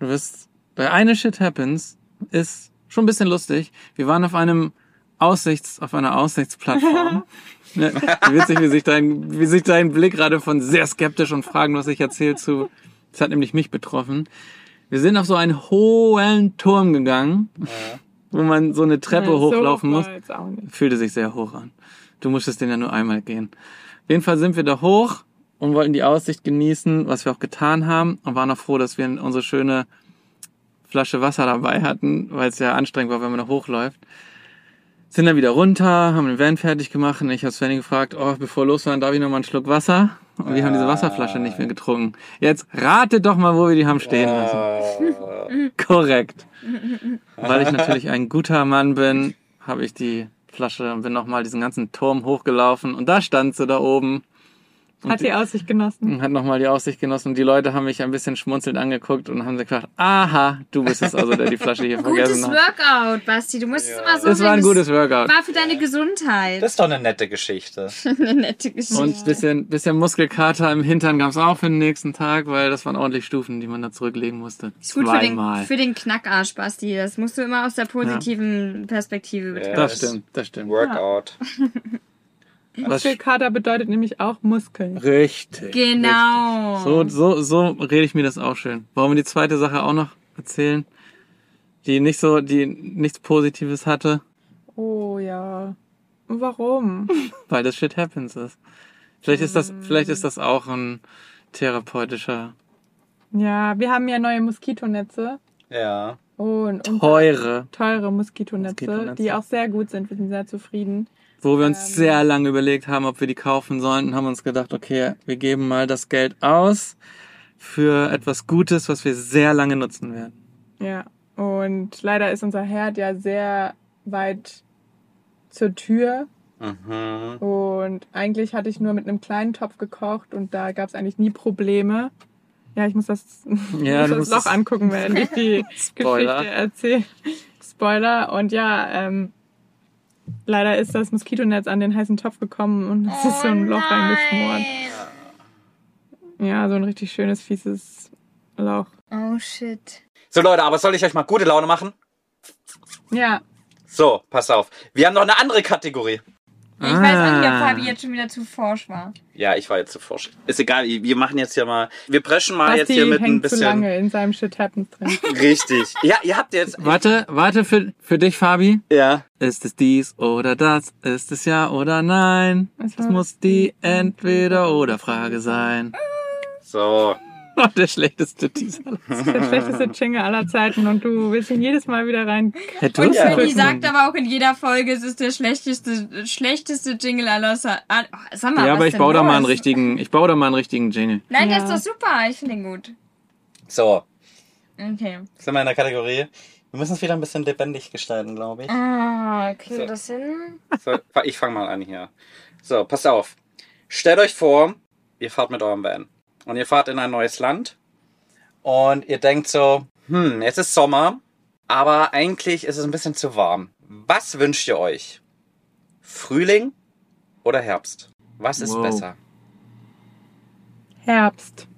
[SPEAKER 1] Du wirst, bei eine Shit Happens ist schon ein bisschen lustig. Wir waren auf einem Aussichts, auf einer Aussichtsplattform. <laughs> Ja, wie witzig, wie sich dein, wie sich dein Blick gerade von sehr skeptisch und fragenlos erzählt zu, das hat nämlich mich betroffen. Wir sind auf so einen hohen Turm gegangen, wo man so eine Treppe
[SPEAKER 4] Ja, so
[SPEAKER 1] hochlaufen
[SPEAKER 4] hoch
[SPEAKER 1] muss. Fühlte sich sehr hoch an. Du musstest den ja nur einmal gehen. Auf jeden Fall sind wir da hoch und wollten die Aussicht genießen, was wir auch getan haben und waren auch froh, dass wir unsere schöne Flasche Wasser dabei hatten, weil es ja anstrengend war, wenn man da hochläuft. Sind dann wieder runter, haben den Van fertig gemacht und ich habe Svenny gefragt, oh, bevor wir losfahren, darf ich noch mal einen Schluck Wasser? Und wir haben diese Wasserflasche nicht mehr getrunken. Jetzt ratet doch mal, wo wir die haben stehen lassen. <laughs> Korrekt. Weil ich natürlich ein guter Mann bin, habe ich die Flasche und bin nochmal diesen ganzen Turm hochgelaufen und da stand sie da oben Und
[SPEAKER 4] Hat die Aussicht genossen. <laughs>
[SPEAKER 1] hat nochmal die Aussicht genossen und die Leute haben mich ein bisschen schmunzelnd angeguckt und haben sich gefragt, aha, du bist es also, der die Flasche hier
[SPEAKER 3] Gutes
[SPEAKER 1] vergessen hat.
[SPEAKER 3] Workout, Basti. Du musst es immer so
[SPEAKER 1] Es war ein gutes Workout.
[SPEAKER 3] war für deine Gesundheit.
[SPEAKER 2] Das ist doch eine nette Geschichte. <laughs>
[SPEAKER 3] eine nette Geschichte.
[SPEAKER 1] Und bisschen, bisschen Muskelkater im Hintern gab's auch für den nächsten Tag, weil das waren ordentlich Stufen, die man da zurücklegen musste.
[SPEAKER 3] ist gut für den, für den Knackarsch, Basti. Das musst du immer aus der positiven Perspektive betrachten.
[SPEAKER 1] Das stimmt, das stimmt.
[SPEAKER 2] Workout.
[SPEAKER 1] Was- <laughs>
[SPEAKER 4] Muskelkater bedeutet nämlich auch Muskeln.
[SPEAKER 1] Richtig.
[SPEAKER 3] Genau.
[SPEAKER 1] So, so, so rede ich mir das auch schön. Wollen wir die zweite Sache auch noch erzählen? Die nicht so, die nichts Positives hatte,
[SPEAKER 4] Oh ja. Warum? <laughs>
[SPEAKER 1] weil das Shit happens ist. Vielleicht ist das, vielleicht ist das auch ein therapeutischer,
[SPEAKER 4] Ja, wir haben ja neue Moskitonetze
[SPEAKER 2] Ja.
[SPEAKER 4] und, und
[SPEAKER 1] teure,
[SPEAKER 4] teure Moskitonetze,
[SPEAKER 1] Moskitonetze.
[SPEAKER 4] die auch sehr gut sind. Wir sind sehr zufrieden.
[SPEAKER 1] Wo wir uns sehr lange überlegt haben, ob wir die kaufen sollen und haben uns gedacht, okay, wir geben mal das Geld aus für etwas Gutes, was wir sehr lange nutzen werden.
[SPEAKER 4] Ja. Und leider ist unser Herd ja sehr weit zur Tür.
[SPEAKER 2] Mhm.
[SPEAKER 4] Und eigentlich hatte ich nur mit einem kleinen Topf gekocht und da gab es eigentlich nie Probleme. Ja, ich muss das, <laughs>
[SPEAKER 1] Ja,
[SPEAKER 4] muss das Loch angucken, während ich die. <laughs> Geschichte erzähle. Spoiler. Und ja, ähm, leider ist das Moskitonetz an den heißen Topf gekommen und es ist so ein Loch reingeschmort. Ja, so ein richtig schönes, fieses Loch.
[SPEAKER 3] Oh shit.
[SPEAKER 2] So Leute, aber soll ich euch mal gute Laune machen?
[SPEAKER 4] Ja,
[SPEAKER 2] So, pass auf. Wir haben noch eine andere Kategorie.
[SPEAKER 3] Ich weiß auch nicht, ob
[SPEAKER 1] Ah.
[SPEAKER 3] Fabi jetzt schon wieder zu forsch war.
[SPEAKER 2] Ja, ich war jetzt zu forsch. Ist egal, wir machen jetzt hier mal, wir preschen mal jetzt
[SPEAKER 4] Basti
[SPEAKER 2] hier mit ein
[SPEAKER 4] hängt zu
[SPEAKER 2] bisschen.
[SPEAKER 4] lange in seinem Shit Happens drin. <laughs>
[SPEAKER 2] Richtig. Ja, ihr habt jetzt.
[SPEAKER 1] Warte, warte für, für dich, Fabi.
[SPEAKER 2] Ja.
[SPEAKER 1] Ist es dies oder das? Ist es ja oder nein?
[SPEAKER 4] Es
[SPEAKER 1] muss die Entweder-oder-Frage sein.
[SPEAKER 2] So. <laughs>
[SPEAKER 1] Der schlechteste Teaser. <laughs>
[SPEAKER 4] Das ist der schlechteste Jingle aller Zeiten und du willst ihn jedes Mal wieder rein.
[SPEAKER 3] Und
[SPEAKER 2] Ja.
[SPEAKER 1] Drücken.
[SPEAKER 3] sagt aber auch in jeder Folge, es ist der schlechteste, schlechteste Jingle aller Zeiten. Ah, oh, mal,
[SPEAKER 1] Ja, aber ich baue da mal einen richtigen, ich baue da mal einen richtigen Jingle.
[SPEAKER 3] Nein,
[SPEAKER 4] Ja.
[SPEAKER 3] der ist doch super. Ich finde ihn gut.
[SPEAKER 2] So.
[SPEAKER 3] Okay.
[SPEAKER 2] Sind wir in der Kategorie. Wir müssen es wieder ein bisschen lebendig gestalten, glaube ich.
[SPEAKER 3] Ah, kriegen
[SPEAKER 2] So.
[SPEAKER 3] wir das hin?
[SPEAKER 2] So, ich fange mal an hier. So, passt auf. Stellt euch vor, ihr fahrt mit eurem Van. Und ihr fahrt in ein neues Land. Und ihr denkt so, hm, jetzt ist Sommer, aber eigentlich ist es ein bisschen zu warm. Was wünscht ihr euch? Frühling oder Herbst? Was ist
[SPEAKER 1] Wow.
[SPEAKER 2] besser?
[SPEAKER 4] Herbst.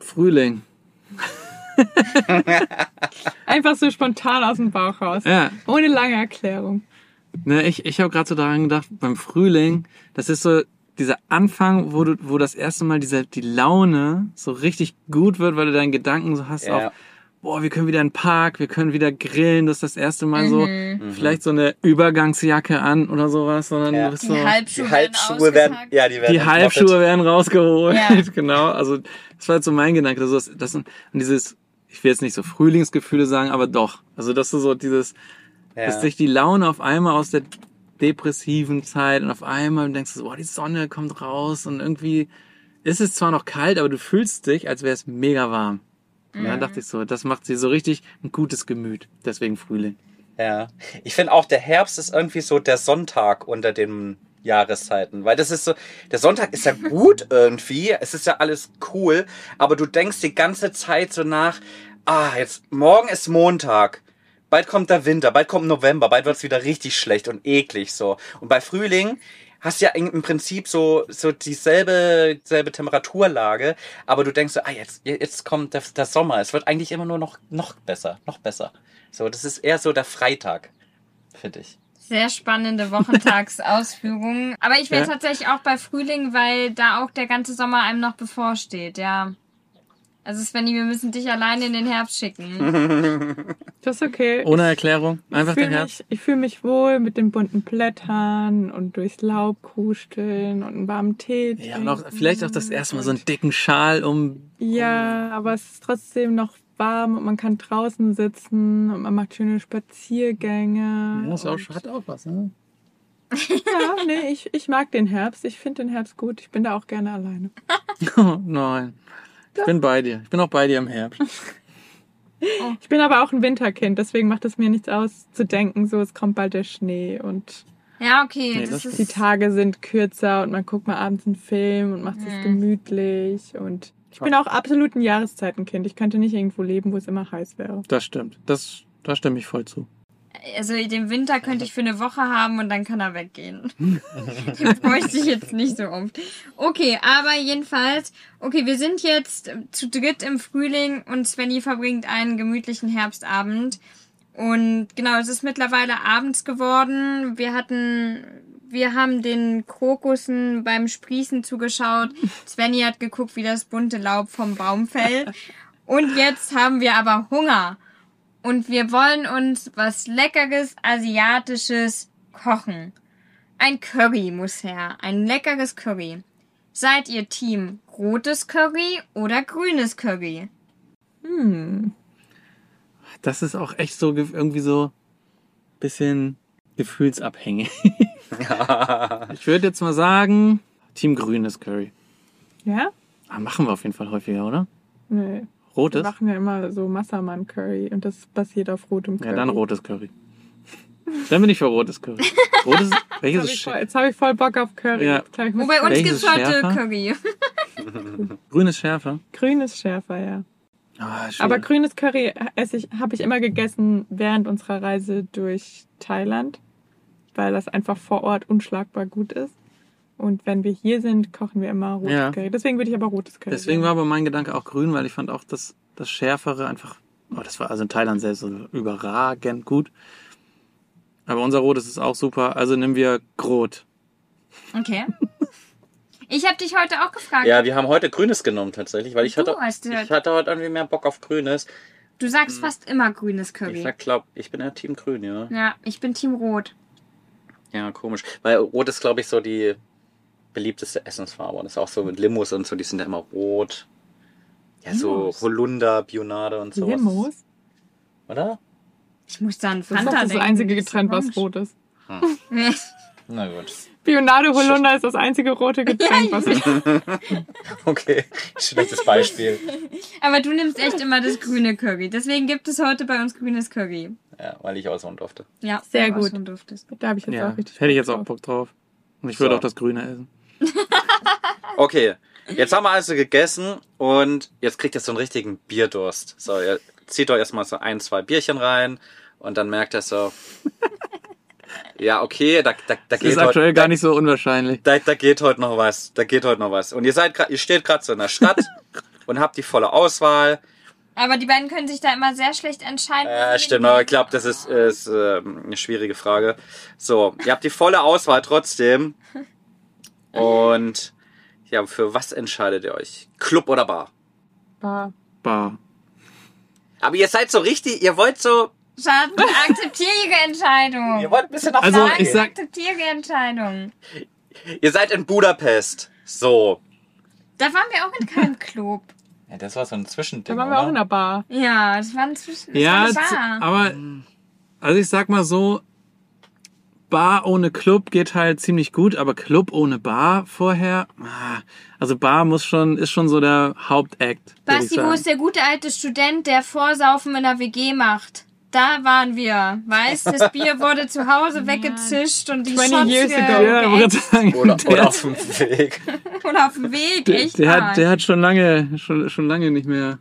[SPEAKER 1] Frühling. <laughs>
[SPEAKER 4] Einfach so spontan aus dem Bauch raus.
[SPEAKER 1] Ja.
[SPEAKER 4] Ohne lange Erklärung.
[SPEAKER 1] Ne, ich ich habe gerade so daran gedacht, beim Frühling, das ist so dieser Anfang, wo du, wo das erste Mal diese, die Laune so richtig gut wird, weil du deinen Gedanken so hast
[SPEAKER 2] Ja.
[SPEAKER 1] auf, boah, wir können wieder in den Park, wir können wieder grillen, das ist das erste Mal so, vielleicht so eine Übergangsjacke an oder sowas, sondern
[SPEAKER 2] Ja.
[SPEAKER 1] du bist
[SPEAKER 3] Die
[SPEAKER 1] so,
[SPEAKER 3] Halbschuhe,
[SPEAKER 2] Die Halbschuhe werden,
[SPEAKER 3] ausgepackt.
[SPEAKER 2] ja, die werden
[SPEAKER 1] die Halbschuhe werden rausgeholt,
[SPEAKER 3] Ja. <laughs>
[SPEAKER 1] genau, also das war jetzt so mein Gedanke, das, ist- das sind und dieses, ich will jetzt nicht so Frühlingsgefühle sagen, aber doch, also dass du so dieses,
[SPEAKER 2] ja.
[SPEAKER 1] dass sich die Laune auf einmal aus der depressiven Zeit und auf einmal denkst du, so, oh, die Sonne kommt raus und irgendwie ist es zwar noch kalt, aber du fühlst dich, als wäre es mega warm. Und dann dachte ich so, das macht sie so richtig ein gutes Gemüt. Deswegen Frühling.
[SPEAKER 2] Ja. Ich finde auch, der Herbst ist irgendwie so der Sonntag unter den Jahreszeiten. Weil das ist so, der Sonntag ist ja gut <laughs> irgendwie. Es ist ja alles cool. Aber du denkst die ganze Zeit so nach, ah, jetzt, morgen ist Montag. Bald kommt der Winter, bald kommt November, bald wird's wieder richtig schlecht und eklig so. Und bei Frühling hast du ja im im Prinzip so, so dieselbe, selbe Temperaturlage, aber du denkst so, ah, jetzt, jetzt kommt der, der Sommer. Es wird eigentlich immer nur noch, noch besser, noch besser. So, das ist eher so der Freitag, finde ich.
[SPEAKER 3] Sehr spannende Wochentagsausführungen. Aber ich wäre
[SPEAKER 1] Ja.
[SPEAKER 3] tatsächlich auch bei Frühling, weil da auch der ganze Sommer einem noch bevorsteht, ja. Also Svenny, wir müssen dich alleine in den Herbst schicken. <laughs>
[SPEAKER 4] Das ist okay.
[SPEAKER 1] Ohne Erklärung. Einfach
[SPEAKER 4] ich
[SPEAKER 1] den
[SPEAKER 4] fühle
[SPEAKER 1] Herbst.
[SPEAKER 4] mich, ich fühl mich wohl mit den bunten Blättern und durchs Laub kuscheln und einen warmen Tee.
[SPEAKER 1] Ja, und auch, vielleicht auch das erste Mal so einen dicken Schal um.
[SPEAKER 4] Ja, aber es ist trotzdem noch warm und man kann draußen sitzen und man macht schöne Spaziergänge.
[SPEAKER 1] Ja, ist auch, hat auch was, ne?
[SPEAKER 4] Ja, nee, ich, ich mag den Herbst. Ich finde den Herbst gut. Ich bin da auch gerne alleine. <laughs>
[SPEAKER 1] Oh, nein. Ich bin bei dir. Ich bin auch bei dir im Herbst.
[SPEAKER 4] Ich bin aber auch ein Winterkind, deswegen macht es mir nichts aus zu denken, so es kommt bald der Schnee und
[SPEAKER 3] Ja, okay.
[SPEAKER 1] Nee,
[SPEAKER 3] das
[SPEAKER 1] das
[SPEAKER 4] die
[SPEAKER 3] ist,
[SPEAKER 4] Tage sind kürzer und man guckt mal abends einen Film und macht es
[SPEAKER 3] Mhm.
[SPEAKER 4] gemütlich und ich bin auch absolut ein Jahreszeitenkind. Ich könnte nicht irgendwo leben, wo es immer heiß wäre.
[SPEAKER 1] Das stimmt. Das, da stimme ich voll zu.
[SPEAKER 3] Also den Winter könnte ich für eine Woche haben und dann kann er weggehen. <laughs> Den bräuchte ich jetzt nicht so oft. Okay, aber jedenfalls, okay, wir sind jetzt zu dritt im Frühling und Svenny verbringt einen gemütlichen Herbstabend. Und genau, es ist mittlerweile abends geworden. Wir hatten, wir haben den Krokussen beim Sprießen zugeschaut. Svenny hat geguckt, wie das bunte Laub vom Baum fällt. <laughs> Und jetzt haben wir aber Hunger. Und wir wollen uns was Leckeres Asiatisches kochen. Ein Curry muss her. Ein leckeres Curry. Seid ihr Team rotes Curry oder grünes Curry?
[SPEAKER 4] Hm.
[SPEAKER 1] Das ist auch echt so ge- irgendwie so bisschen gefühlsabhängig. <laughs> Ich würde jetzt mal sagen, Team Grünes Curry.
[SPEAKER 4] Ja?
[SPEAKER 1] Ah, machen wir auf jeden Fall häufiger, oder?
[SPEAKER 4] Nee. Wir
[SPEAKER 1] Rotes?
[SPEAKER 4] machen ja immer so Massaman Curry und das basiert auf rotem Curry.
[SPEAKER 1] Ja, dann rotes Curry. Dann bin ich für rotes Curry. Rotes, <laughs> welches
[SPEAKER 4] Jetzt habe ich, hab ich voll Bock auf Curry.
[SPEAKER 1] Ja.
[SPEAKER 4] Ich, muss
[SPEAKER 3] Wobei uns gibt's
[SPEAKER 1] ist
[SPEAKER 3] heute
[SPEAKER 1] schärfer?
[SPEAKER 3] Curry. <laughs> <laughs>
[SPEAKER 1] Grün ist schärfer.
[SPEAKER 4] Grün ist schärfer, ja.
[SPEAKER 1] Ah.
[SPEAKER 4] Aber grünes Curry esse ich, habe ich immer gegessen während unserer Reise durch Thailand, weil das einfach vor Ort unschlagbar gut ist. Und wenn wir hier sind, kochen wir immer rotes
[SPEAKER 1] Ja.
[SPEAKER 4] Curry. Deswegen würde ich aber rotes Curry.
[SPEAKER 1] Deswegen war aber mein Gedanke auch grün, weil ich fand auch das, das Schärfere einfach, oh, das war also in Thailand selbst so überragend gut. Aber unser Rotes ist auch super, also nehmen wir Grot.
[SPEAKER 3] Okay. Ich habe dich heute auch gefragt.
[SPEAKER 2] Ja, wir haben heute Grünes genommen tatsächlich, weil ich
[SPEAKER 3] Du
[SPEAKER 2] hatte, ich hatte heute irgendwie mehr Bock auf Grünes.
[SPEAKER 3] Du sagst fast immer grünes
[SPEAKER 2] Ich
[SPEAKER 3] Curry.
[SPEAKER 2] sag, glaub, ich bin ja Team Grün, ja.
[SPEAKER 3] Ja, ich bin Team Rot.
[SPEAKER 2] Ja, komisch. Weil Rot ist, glaube ich, so die beliebteste Essensfarbe. Und das ist auch so mit Limos und so, die sind ja immer rot. Ja, so
[SPEAKER 4] Limos?
[SPEAKER 2] Holunder, Bionade und sowas.
[SPEAKER 4] Limos?
[SPEAKER 2] Oder?
[SPEAKER 3] Ich muss da an
[SPEAKER 4] Das ist
[SPEAKER 3] Fanta
[SPEAKER 4] das
[SPEAKER 3] denken.
[SPEAKER 4] einzige Getränk, was rot ist. <laughs>
[SPEAKER 2] Na gut.
[SPEAKER 4] Bionade Holunder ist das einzige rote Getränk, was ich. <laughs>
[SPEAKER 2] Okay, schlechtes Beispiel.
[SPEAKER 3] Aber du nimmst echt immer das grüne Curry. Deswegen gibt es heute bei uns grünes Curry.
[SPEAKER 2] Ja, weil ich aushauen durfte.
[SPEAKER 3] Ja,
[SPEAKER 4] Sehr gut. Da habe ich jetzt
[SPEAKER 1] Ja,
[SPEAKER 4] auch richtig.
[SPEAKER 1] hätte ich jetzt
[SPEAKER 4] Bock
[SPEAKER 1] auch
[SPEAKER 4] drauf.
[SPEAKER 1] Bock drauf. Und ich würde
[SPEAKER 2] So.
[SPEAKER 1] auch das Grüne essen. <laughs>
[SPEAKER 2] Okay, jetzt haben wir also gegessen und jetzt kriegt ihr so einen richtigen Bierdurst. So, ihr zieht euch erstmal so ein, zwei Bierchen rein und dann merkt ihr so, <laughs> ja, okay, da, da, da
[SPEAKER 1] Das
[SPEAKER 2] geht
[SPEAKER 1] ist aktuell
[SPEAKER 2] heute,
[SPEAKER 1] gar nicht so unwahrscheinlich.
[SPEAKER 2] da, da geht heute noch was, da geht heute noch was. Und ihr seid grad, ihr steht gerade so in der Stadt <laughs> und habt die volle Auswahl.
[SPEAKER 3] Aber die beiden können sich da immer sehr schlecht entscheiden.
[SPEAKER 2] Ja, stimmt, aber ich glaube, das ist, ist ähm, eine schwierige Frage. So, ihr habt die volle Auswahl trotzdem. Und ja, für was entscheidet ihr euch? Club oder Bar?
[SPEAKER 4] Bar.
[SPEAKER 1] Bar.
[SPEAKER 2] Aber ihr seid so richtig, ihr wollt so,
[SPEAKER 3] Schatz, akzeptiere ihre Entscheidung.
[SPEAKER 2] ihr wollt ein bisschen nach
[SPEAKER 1] Also,
[SPEAKER 2] vorne
[SPEAKER 1] ich
[SPEAKER 2] gehen.
[SPEAKER 1] sag-
[SPEAKER 3] akzeptiere Entscheidung.
[SPEAKER 2] Ihr seid in Budapest. So.
[SPEAKER 3] Da waren wir auch in keinem Club.
[SPEAKER 2] Ja, das war so ein Zwischending,
[SPEAKER 4] Da waren wir auch in der Bar.
[SPEAKER 3] Ja, das war inzwischen. Das
[SPEAKER 1] Ja,
[SPEAKER 3] war eine
[SPEAKER 1] z-
[SPEAKER 3] Bar.
[SPEAKER 1] aber also ich sag mal so, Bar ohne Club geht halt ziemlich gut, aber Club ohne Bar vorher, ah, also Bar muss schon, ist schon so der Hauptakt.
[SPEAKER 3] Basti, wo ist der gute alte Student, der Vorsaufen in der WG macht? Da waren wir. Weißt, das Bier wurde zu Hause <laughs> weggezischt und die
[SPEAKER 4] 20
[SPEAKER 3] Shots
[SPEAKER 4] years ago.
[SPEAKER 1] Ja, sagen,
[SPEAKER 2] Oder,
[SPEAKER 1] der, <laughs>
[SPEAKER 2] oder auf dem Weg.
[SPEAKER 3] oder auf dem Weg.
[SPEAKER 1] der,
[SPEAKER 3] Echt
[SPEAKER 1] der,
[SPEAKER 3] wahr.
[SPEAKER 1] hat, der hat schon lange, schon, schon lange nicht mehr.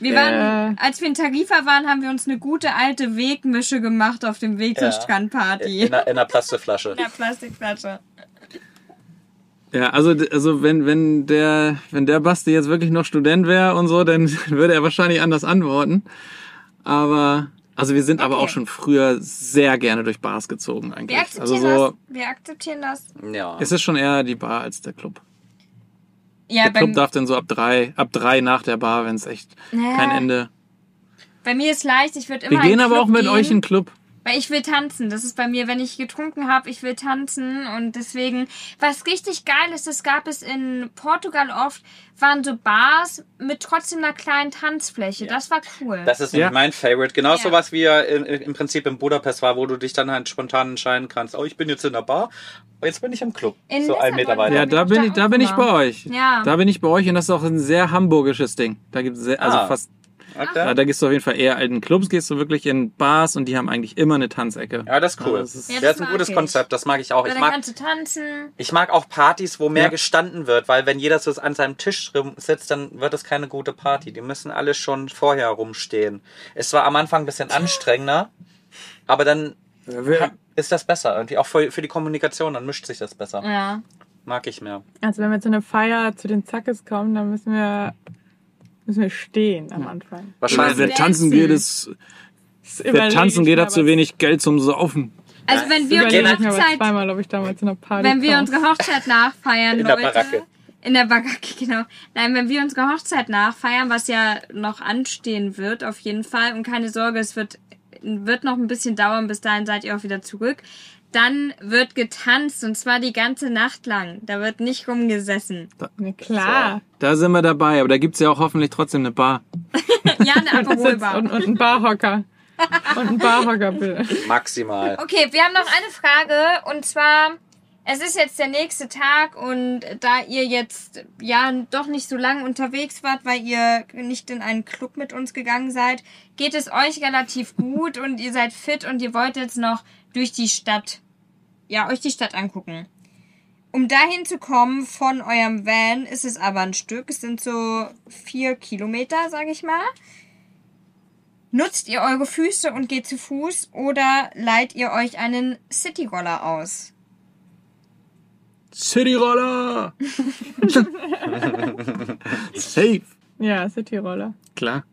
[SPEAKER 3] Wir waren,
[SPEAKER 4] Äh.
[SPEAKER 3] als wir in Tarifa waren, haben wir uns eine gute alte Wegmische gemacht auf dem Weg zur
[SPEAKER 2] Ja.
[SPEAKER 3] Strandparty.
[SPEAKER 2] In einer, in einer Plastikflasche.
[SPEAKER 3] In der Plastikflasche.
[SPEAKER 1] Ja, also, also wenn, wenn der, wenn der Basti jetzt wirklich noch Student wäre und so, dann <laughs> würde er wahrscheinlich anders antworten. Aber, also wir sind aber
[SPEAKER 3] Okay.
[SPEAKER 1] auch schon früher sehr gerne durch Bars gezogen
[SPEAKER 3] Wir
[SPEAKER 1] eigentlich.
[SPEAKER 3] akzeptieren
[SPEAKER 1] Also so,
[SPEAKER 3] das. Wir akzeptieren das.
[SPEAKER 2] Ja.
[SPEAKER 1] es ist schon eher die Bar als der Club.
[SPEAKER 3] Ja,
[SPEAKER 1] Der Club darf dann so ab drei, ab drei nach der Bar, wenn es echt
[SPEAKER 3] Naja,
[SPEAKER 1] kein Ende.
[SPEAKER 3] bei mir ist leicht. Ich würde immer
[SPEAKER 1] Wir gehen aber
[SPEAKER 3] Club
[SPEAKER 1] auch mit
[SPEAKER 3] gehen.
[SPEAKER 1] euch in den Club.
[SPEAKER 3] Weil ich will tanzen. Das ist bei mir, wenn ich getrunken habe, ich will tanzen. Und deswegen, was richtig geil ist, das gab es in Portugal oft, waren so Bars mit trotzdem einer kleinen Tanzfläche. Das war cool.
[SPEAKER 2] Das ist
[SPEAKER 1] Ja.
[SPEAKER 2] mein Favorite. Genau
[SPEAKER 3] Ja.
[SPEAKER 2] so was wie er in, im Prinzip in Budapest war, wo du dich dann halt spontan entscheiden kannst. Oh, ich bin jetzt in der Bar, jetzt bin ich im Club.
[SPEAKER 3] In
[SPEAKER 2] so einen
[SPEAKER 3] Lissabon
[SPEAKER 2] Meter weiter.
[SPEAKER 1] Ja, da bin ich, da bin ich bei euch.
[SPEAKER 3] Ja.
[SPEAKER 1] Da bin ich bei euch und das ist auch ein sehr hamburgisches Ding. Da gibt's sehr, also
[SPEAKER 2] Ah.
[SPEAKER 1] fast,
[SPEAKER 2] Okay.
[SPEAKER 1] da gehst du auf jeden Fall eher in Clubs, gehst du wirklich in Bars und die haben eigentlich immer eine Tanzecke.
[SPEAKER 2] Ja, das ist cool.
[SPEAKER 1] Also das ist-
[SPEAKER 3] Ja,
[SPEAKER 2] Ja,
[SPEAKER 3] das
[SPEAKER 2] das ist ein gutes
[SPEAKER 3] ich.
[SPEAKER 2] Konzept, das mag ich auch.
[SPEAKER 3] Weil
[SPEAKER 2] Ich
[SPEAKER 3] dann
[SPEAKER 2] mag,
[SPEAKER 3] kannst du tanzen.
[SPEAKER 2] ich mag auch Partys, wo mehr
[SPEAKER 1] Ja.
[SPEAKER 2] gestanden wird, weil wenn jeder so an seinem Tisch sitzt, dann wird es keine gute Party. Die müssen alle schon vorher rumstehen. Es war am Anfang ein bisschen anstrengender, aber dann ist das besser. Irgendwie auch für, für die Kommunikation, dann mischt sich das besser.
[SPEAKER 3] Ja.
[SPEAKER 2] Mag ich mehr.
[SPEAKER 4] Also wenn wir zu einer Feier zu den Zackes kommen, dann müssen wir, müssen wir stehen am Anfang.
[SPEAKER 2] Wahrscheinlich.
[SPEAKER 1] Wer tanzen geht, ist, wer tanzen geht, hat zu wenig Geld zum Saufen.
[SPEAKER 3] Also wenn wir unsere Hochzeit,
[SPEAKER 4] zweimal, ob ich damals in einer Party
[SPEAKER 3] wenn wir unsere Hochzeit nachfeiern,
[SPEAKER 2] In der
[SPEAKER 3] Leute.
[SPEAKER 2] Baracke.
[SPEAKER 3] In der Baracke, <laughs> genau. Nein, wenn wir unsere Hochzeit nachfeiern, was ja noch anstehen wird, auf jeden Fall. Und keine Sorge, es wird, wird noch ein bisschen dauern, bis dahin seid ihr auch wieder zurück. Dann wird getanzt und zwar die ganze Nacht lang. Da wird nicht rumgesessen.
[SPEAKER 4] Na klar.
[SPEAKER 1] Da sind wir dabei, aber da gibt's ja auch hoffentlich trotzdem eine Bar. <laughs>
[SPEAKER 3] Ja, eine <laughs> Aperolbar.
[SPEAKER 4] und, und ein Barhocker. und ein Barhocker, bitte.
[SPEAKER 2] Maximal.
[SPEAKER 3] Okay, wir haben noch eine Frage und zwar, es ist jetzt der nächste Tag und da ihr jetzt ja doch nicht so lange unterwegs wart, weil ihr nicht in einen Club mit uns gegangen seid, geht es euch relativ gut und ihr seid fit und ihr wollt jetzt noch durch die Stadt, ja, euch die Stadt angucken. Um dahin zu kommen von eurem Van ist es aber ein Stück. Es sind so vier Kilometer, sag ich mal. Nutzt ihr eure Füße und geht zu Fuß oder leiht ihr euch einen Cityroller aus?
[SPEAKER 1] Cityroller! <laughs> Safe.
[SPEAKER 4] Ja, Cityroller.
[SPEAKER 1] Klar.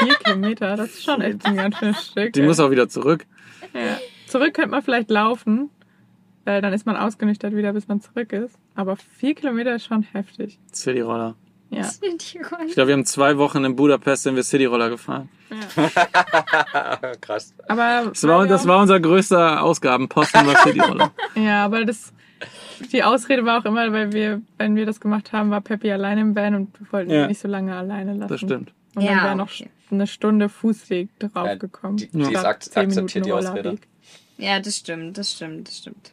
[SPEAKER 4] Vier Kilometer, das ist schon echt ein ganz schönes Stück.
[SPEAKER 1] Die muss auch wieder zurück.
[SPEAKER 4] ja. Zurück könnte man vielleicht laufen, weil dann ist man ausgenüchtert wieder, bis man zurück ist. Aber vier Kilometer ist schon heftig.
[SPEAKER 1] Cityroller.
[SPEAKER 4] Ja. <laughs>
[SPEAKER 3] Cityroller.
[SPEAKER 1] Ich glaube, wir haben zwei Wochen in Budapest sind wir Cityroller gefahren. <laughs>
[SPEAKER 2] Krass.
[SPEAKER 4] Aber
[SPEAKER 1] Das war, das war unser größter Ausgabenposten, war Cityroller. <laughs>
[SPEAKER 4] Ja, aber das die Ausrede war auch immer, weil wir, wenn wir das gemacht haben, war Peppi alleine im Van und wir wollten
[SPEAKER 1] Ja.
[SPEAKER 4] ihn nicht so lange alleine lassen.
[SPEAKER 1] Das stimmt.
[SPEAKER 4] Und dann
[SPEAKER 3] Ja,
[SPEAKER 4] wäre noch
[SPEAKER 3] okay.
[SPEAKER 4] eine Stunde Fußweg draufgekommen.
[SPEAKER 2] die- die ist ak- akzeptiert die Ausrede.
[SPEAKER 3] Ja, das stimmt, das stimmt, das stimmt.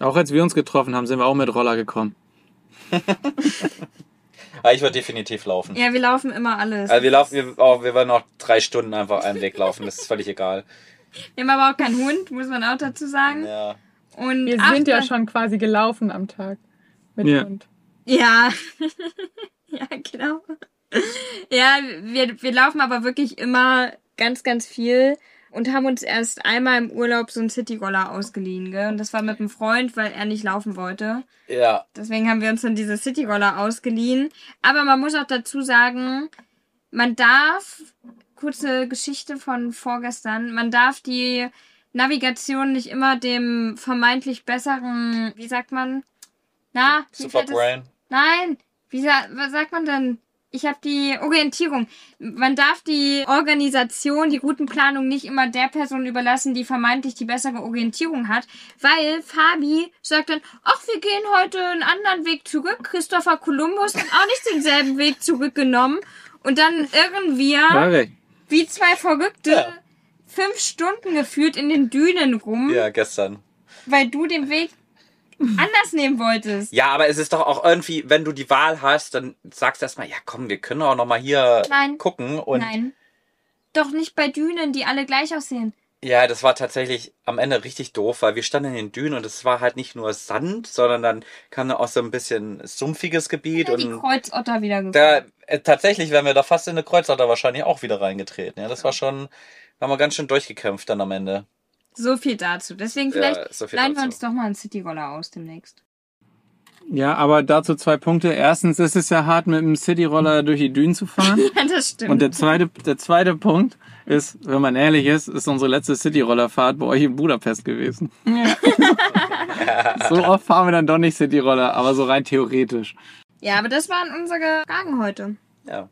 [SPEAKER 1] Auch als wir uns getroffen haben, sind wir auch mit Roller gekommen.
[SPEAKER 2] Aber <laughs> ich würde definitiv laufen.
[SPEAKER 3] Ja, wir laufen immer alles.
[SPEAKER 2] Also wir laufen, wir, oh, wir wollen noch drei Stunden einfach einen Weg laufen. Das ist völlig egal.
[SPEAKER 3] Wir haben aber auch keinen Hund, muss man auch dazu sagen.
[SPEAKER 2] Ja.
[SPEAKER 3] Und
[SPEAKER 4] Wir sind ja schon quasi gelaufen am Tag mit
[SPEAKER 1] Ja.
[SPEAKER 4] Hund.
[SPEAKER 3] Ja. <laughs> ja, genau. Ja, wir, wir laufen aber wirklich immer ganz, ganz viel und haben uns erst einmal im Urlaub so einen Cityroller ausgeliehen, gell? Und das war mit einem Freund, weil er nicht laufen wollte.
[SPEAKER 2] Ja.
[SPEAKER 3] Deswegen haben wir uns dann diese Cityroller ausgeliehen. Aber man muss auch dazu sagen, man darf kurze Geschichte von vorgestern. Man darf die Navigation nicht immer dem vermeintlich besseren, wie sagt man? Na, wie
[SPEAKER 2] Super
[SPEAKER 3] fällt es-
[SPEAKER 2] Brain.
[SPEAKER 3] Nein, wie sa was sagt man denn? Ich habe die Orientierung. Man darf die Organisation, die Routenplanung nicht immer der Person überlassen, die vermeintlich die bessere Orientierung hat, weil Fabi sagt dann, ach, wir gehen heute einen anderen Weg zurück. Christopher Columbus hat auch nicht denselben Weg zurückgenommen. Und dann irren wir wie zwei Verrückte
[SPEAKER 2] Ja.
[SPEAKER 3] fünf Stunden geführt in den Dünen rum,
[SPEAKER 2] Ja, gestern.
[SPEAKER 3] weil du den Weg anders nehmen wolltest.
[SPEAKER 2] Ja, aber es ist doch auch irgendwie, wenn du die Wahl hast, dann sagst du erstmal, ja komm, wir können auch noch mal hier
[SPEAKER 3] Nein.
[SPEAKER 2] gucken. Und
[SPEAKER 3] Nein. Doch nicht bei Dünen, die alle gleich aussehen.
[SPEAKER 2] ja, das war tatsächlich am Ende richtig doof, weil wir standen in den Dünen und es war halt nicht nur Sand, sondern dann kam da auch so ein bisschen sumpfiges Gebiet
[SPEAKER 3] Ja, die
[SPEAKER 2] und
[SPEAKER 3] Kreuzotter wieder
[SPEAKER 2] da äh, tatsächlich wären wir da fast in eine Kreuzotter wahrscheinlich auch wieder reingetreten. Ja, das war schon, haben wir ganz schön durchgekämpft dann am Ende.
[SPEAKER 3] So viel dazu. Deswegen
[SPEAKER 2] Ja,
[SPEAKER 3] vielleicht
[SPEAKER 2] so viel
[SPEAKER 3] leihen wir uns doch mal einen Cityroller aus demnächst.
[SPEAKER 1] Ja, aber dazu zwei Punkte. Erstens ist es ja hart, mit dem Cityroller durch die Dünen zu fahren. <laughs>
[SPEAKER 3] Ja, das stimmt.
[SPEAKER 1] Und der zweite, der zweite Punkt ist, wenn man ehrlich ist, ist unsere letzte Cityrollerfahrt bei euch in Budapest gewesen. <laughs> so oft fahren wir dann doch nicht Cityroller, aber so rein theoretisch.
[SPEAKER 3] ja, aber das waren unsere Fragen heute.
[SPEAKER 2] Ja.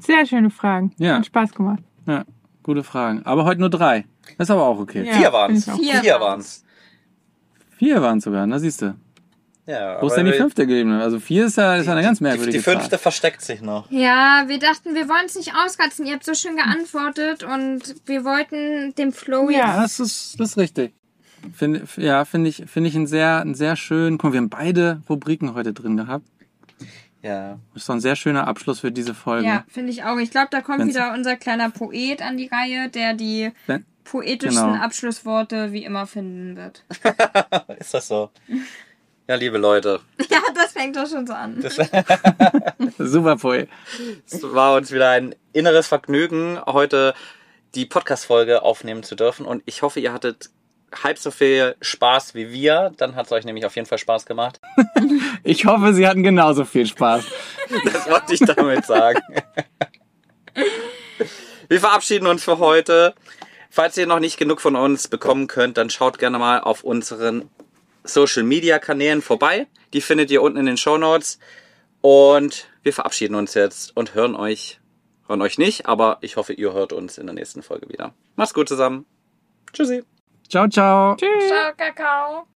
[SPEAKER 4] Sehr schöne Fragen.
[SPEAKER 1] Ja.
[SPEAKER 4] Hat Spaß gemacht.
[SPEAKER 1] Ja, gute Fragen. Aber heute nur drei. Das ist aber auch okay.
[SPEAKER 4] Ja,
[SPEAKER 2] Vier waren's.
[SPEAKER 3] Vier
[SPEAKER 2] Vier
[SPEAKER 3] waren's.
[SPEAKER 2] waren's.
[SPEAKER 1] Vier waren sogar, na siehst du.
[SPEAKER 2] Ja,
[SPEAKER 1] Wo ist denn die fünfte geblieben? Also vier ist ja, ist ja eine ganz
[SPEAKER 2] Die,
[SPEAKER 1] merkwürdige
[SPEAKER 2] die fünfte
[SPEAKER 1] Zahl.
[SPEAKER 2] versteckt sich noch.
[SPEAKER 3] Ja, wir dachten, wir wollen es nicht auskratzen. Ihr habt so schön geantwortet und wir wollten dem Flow
[SPEAKER 1] Ja,
[SPEAKER 3] jetzt.
[SPEAKER 1] das ist, das ist richtig. Find, ja, finde ich, finde ich einen sehr, einen sehr schönen, guck, mal, wir haben beide Rubriken heute drin gehabt.
[SPEAKER 2] Ja.
[SPEAKER 1] Das ist doch ein sehr schöner Abschluss für diese Folge.
[SPEAKER 3] Ja, finde ich auch. Ich glaube, da kommt
[SPEAKER 1] Wenn's-
[SPEAKER 3] wieder unser kleiner Poet an die Reihe, der die
[SPEAKER 1] Wenn,
[SPEAKER 3] poetischsten
[SPEAKER 1] Genau.
[SPEAKER 3] Abschlussworte wie immer finden wird. <laughs>
[SPEAKER 2] Ist das so? Ja, liebe Leute, <laughs>
[SPEAKER 3] Ja, das fängt doch schon so an. <laughs>
[SPEAKER 1] super Poet.
[SPEAKER 2] es war uns wieder ein inneres Vergnügen, heute die Podcast-Folge aufnehmen zu dürfen. Und ich hoffe, ihr hattet halb so viel Spaß wie wir. Dann hat es euch nämlich auf jeden Fall Spaß gemacht.
[SPEAKER 1] Ich hoffe, Sie hatten genauso viel Spaß.
[SPEAKER 2] Das wollte ich damit sagen. Wir verabschieden uns für heute. Falls ihr noch nicht genug von uns bekommen könnt, dann schaut gerne mal auf unseren Social Media Kanälen vorbei. Die findet ihr unten in den Show Notes. Und wir verabschieden uns jetzt und hören euch, hören euch nicht, aber ich hoffe, ihr hört uns in der nächsten Folge wieder. Macht's gut zusammen. Tschüssi.
[SPEAKER 1] Ciao, ciao.
[SPEAKER 4] Tschüss.
[SPEAKER 3] Ciao, Kakao.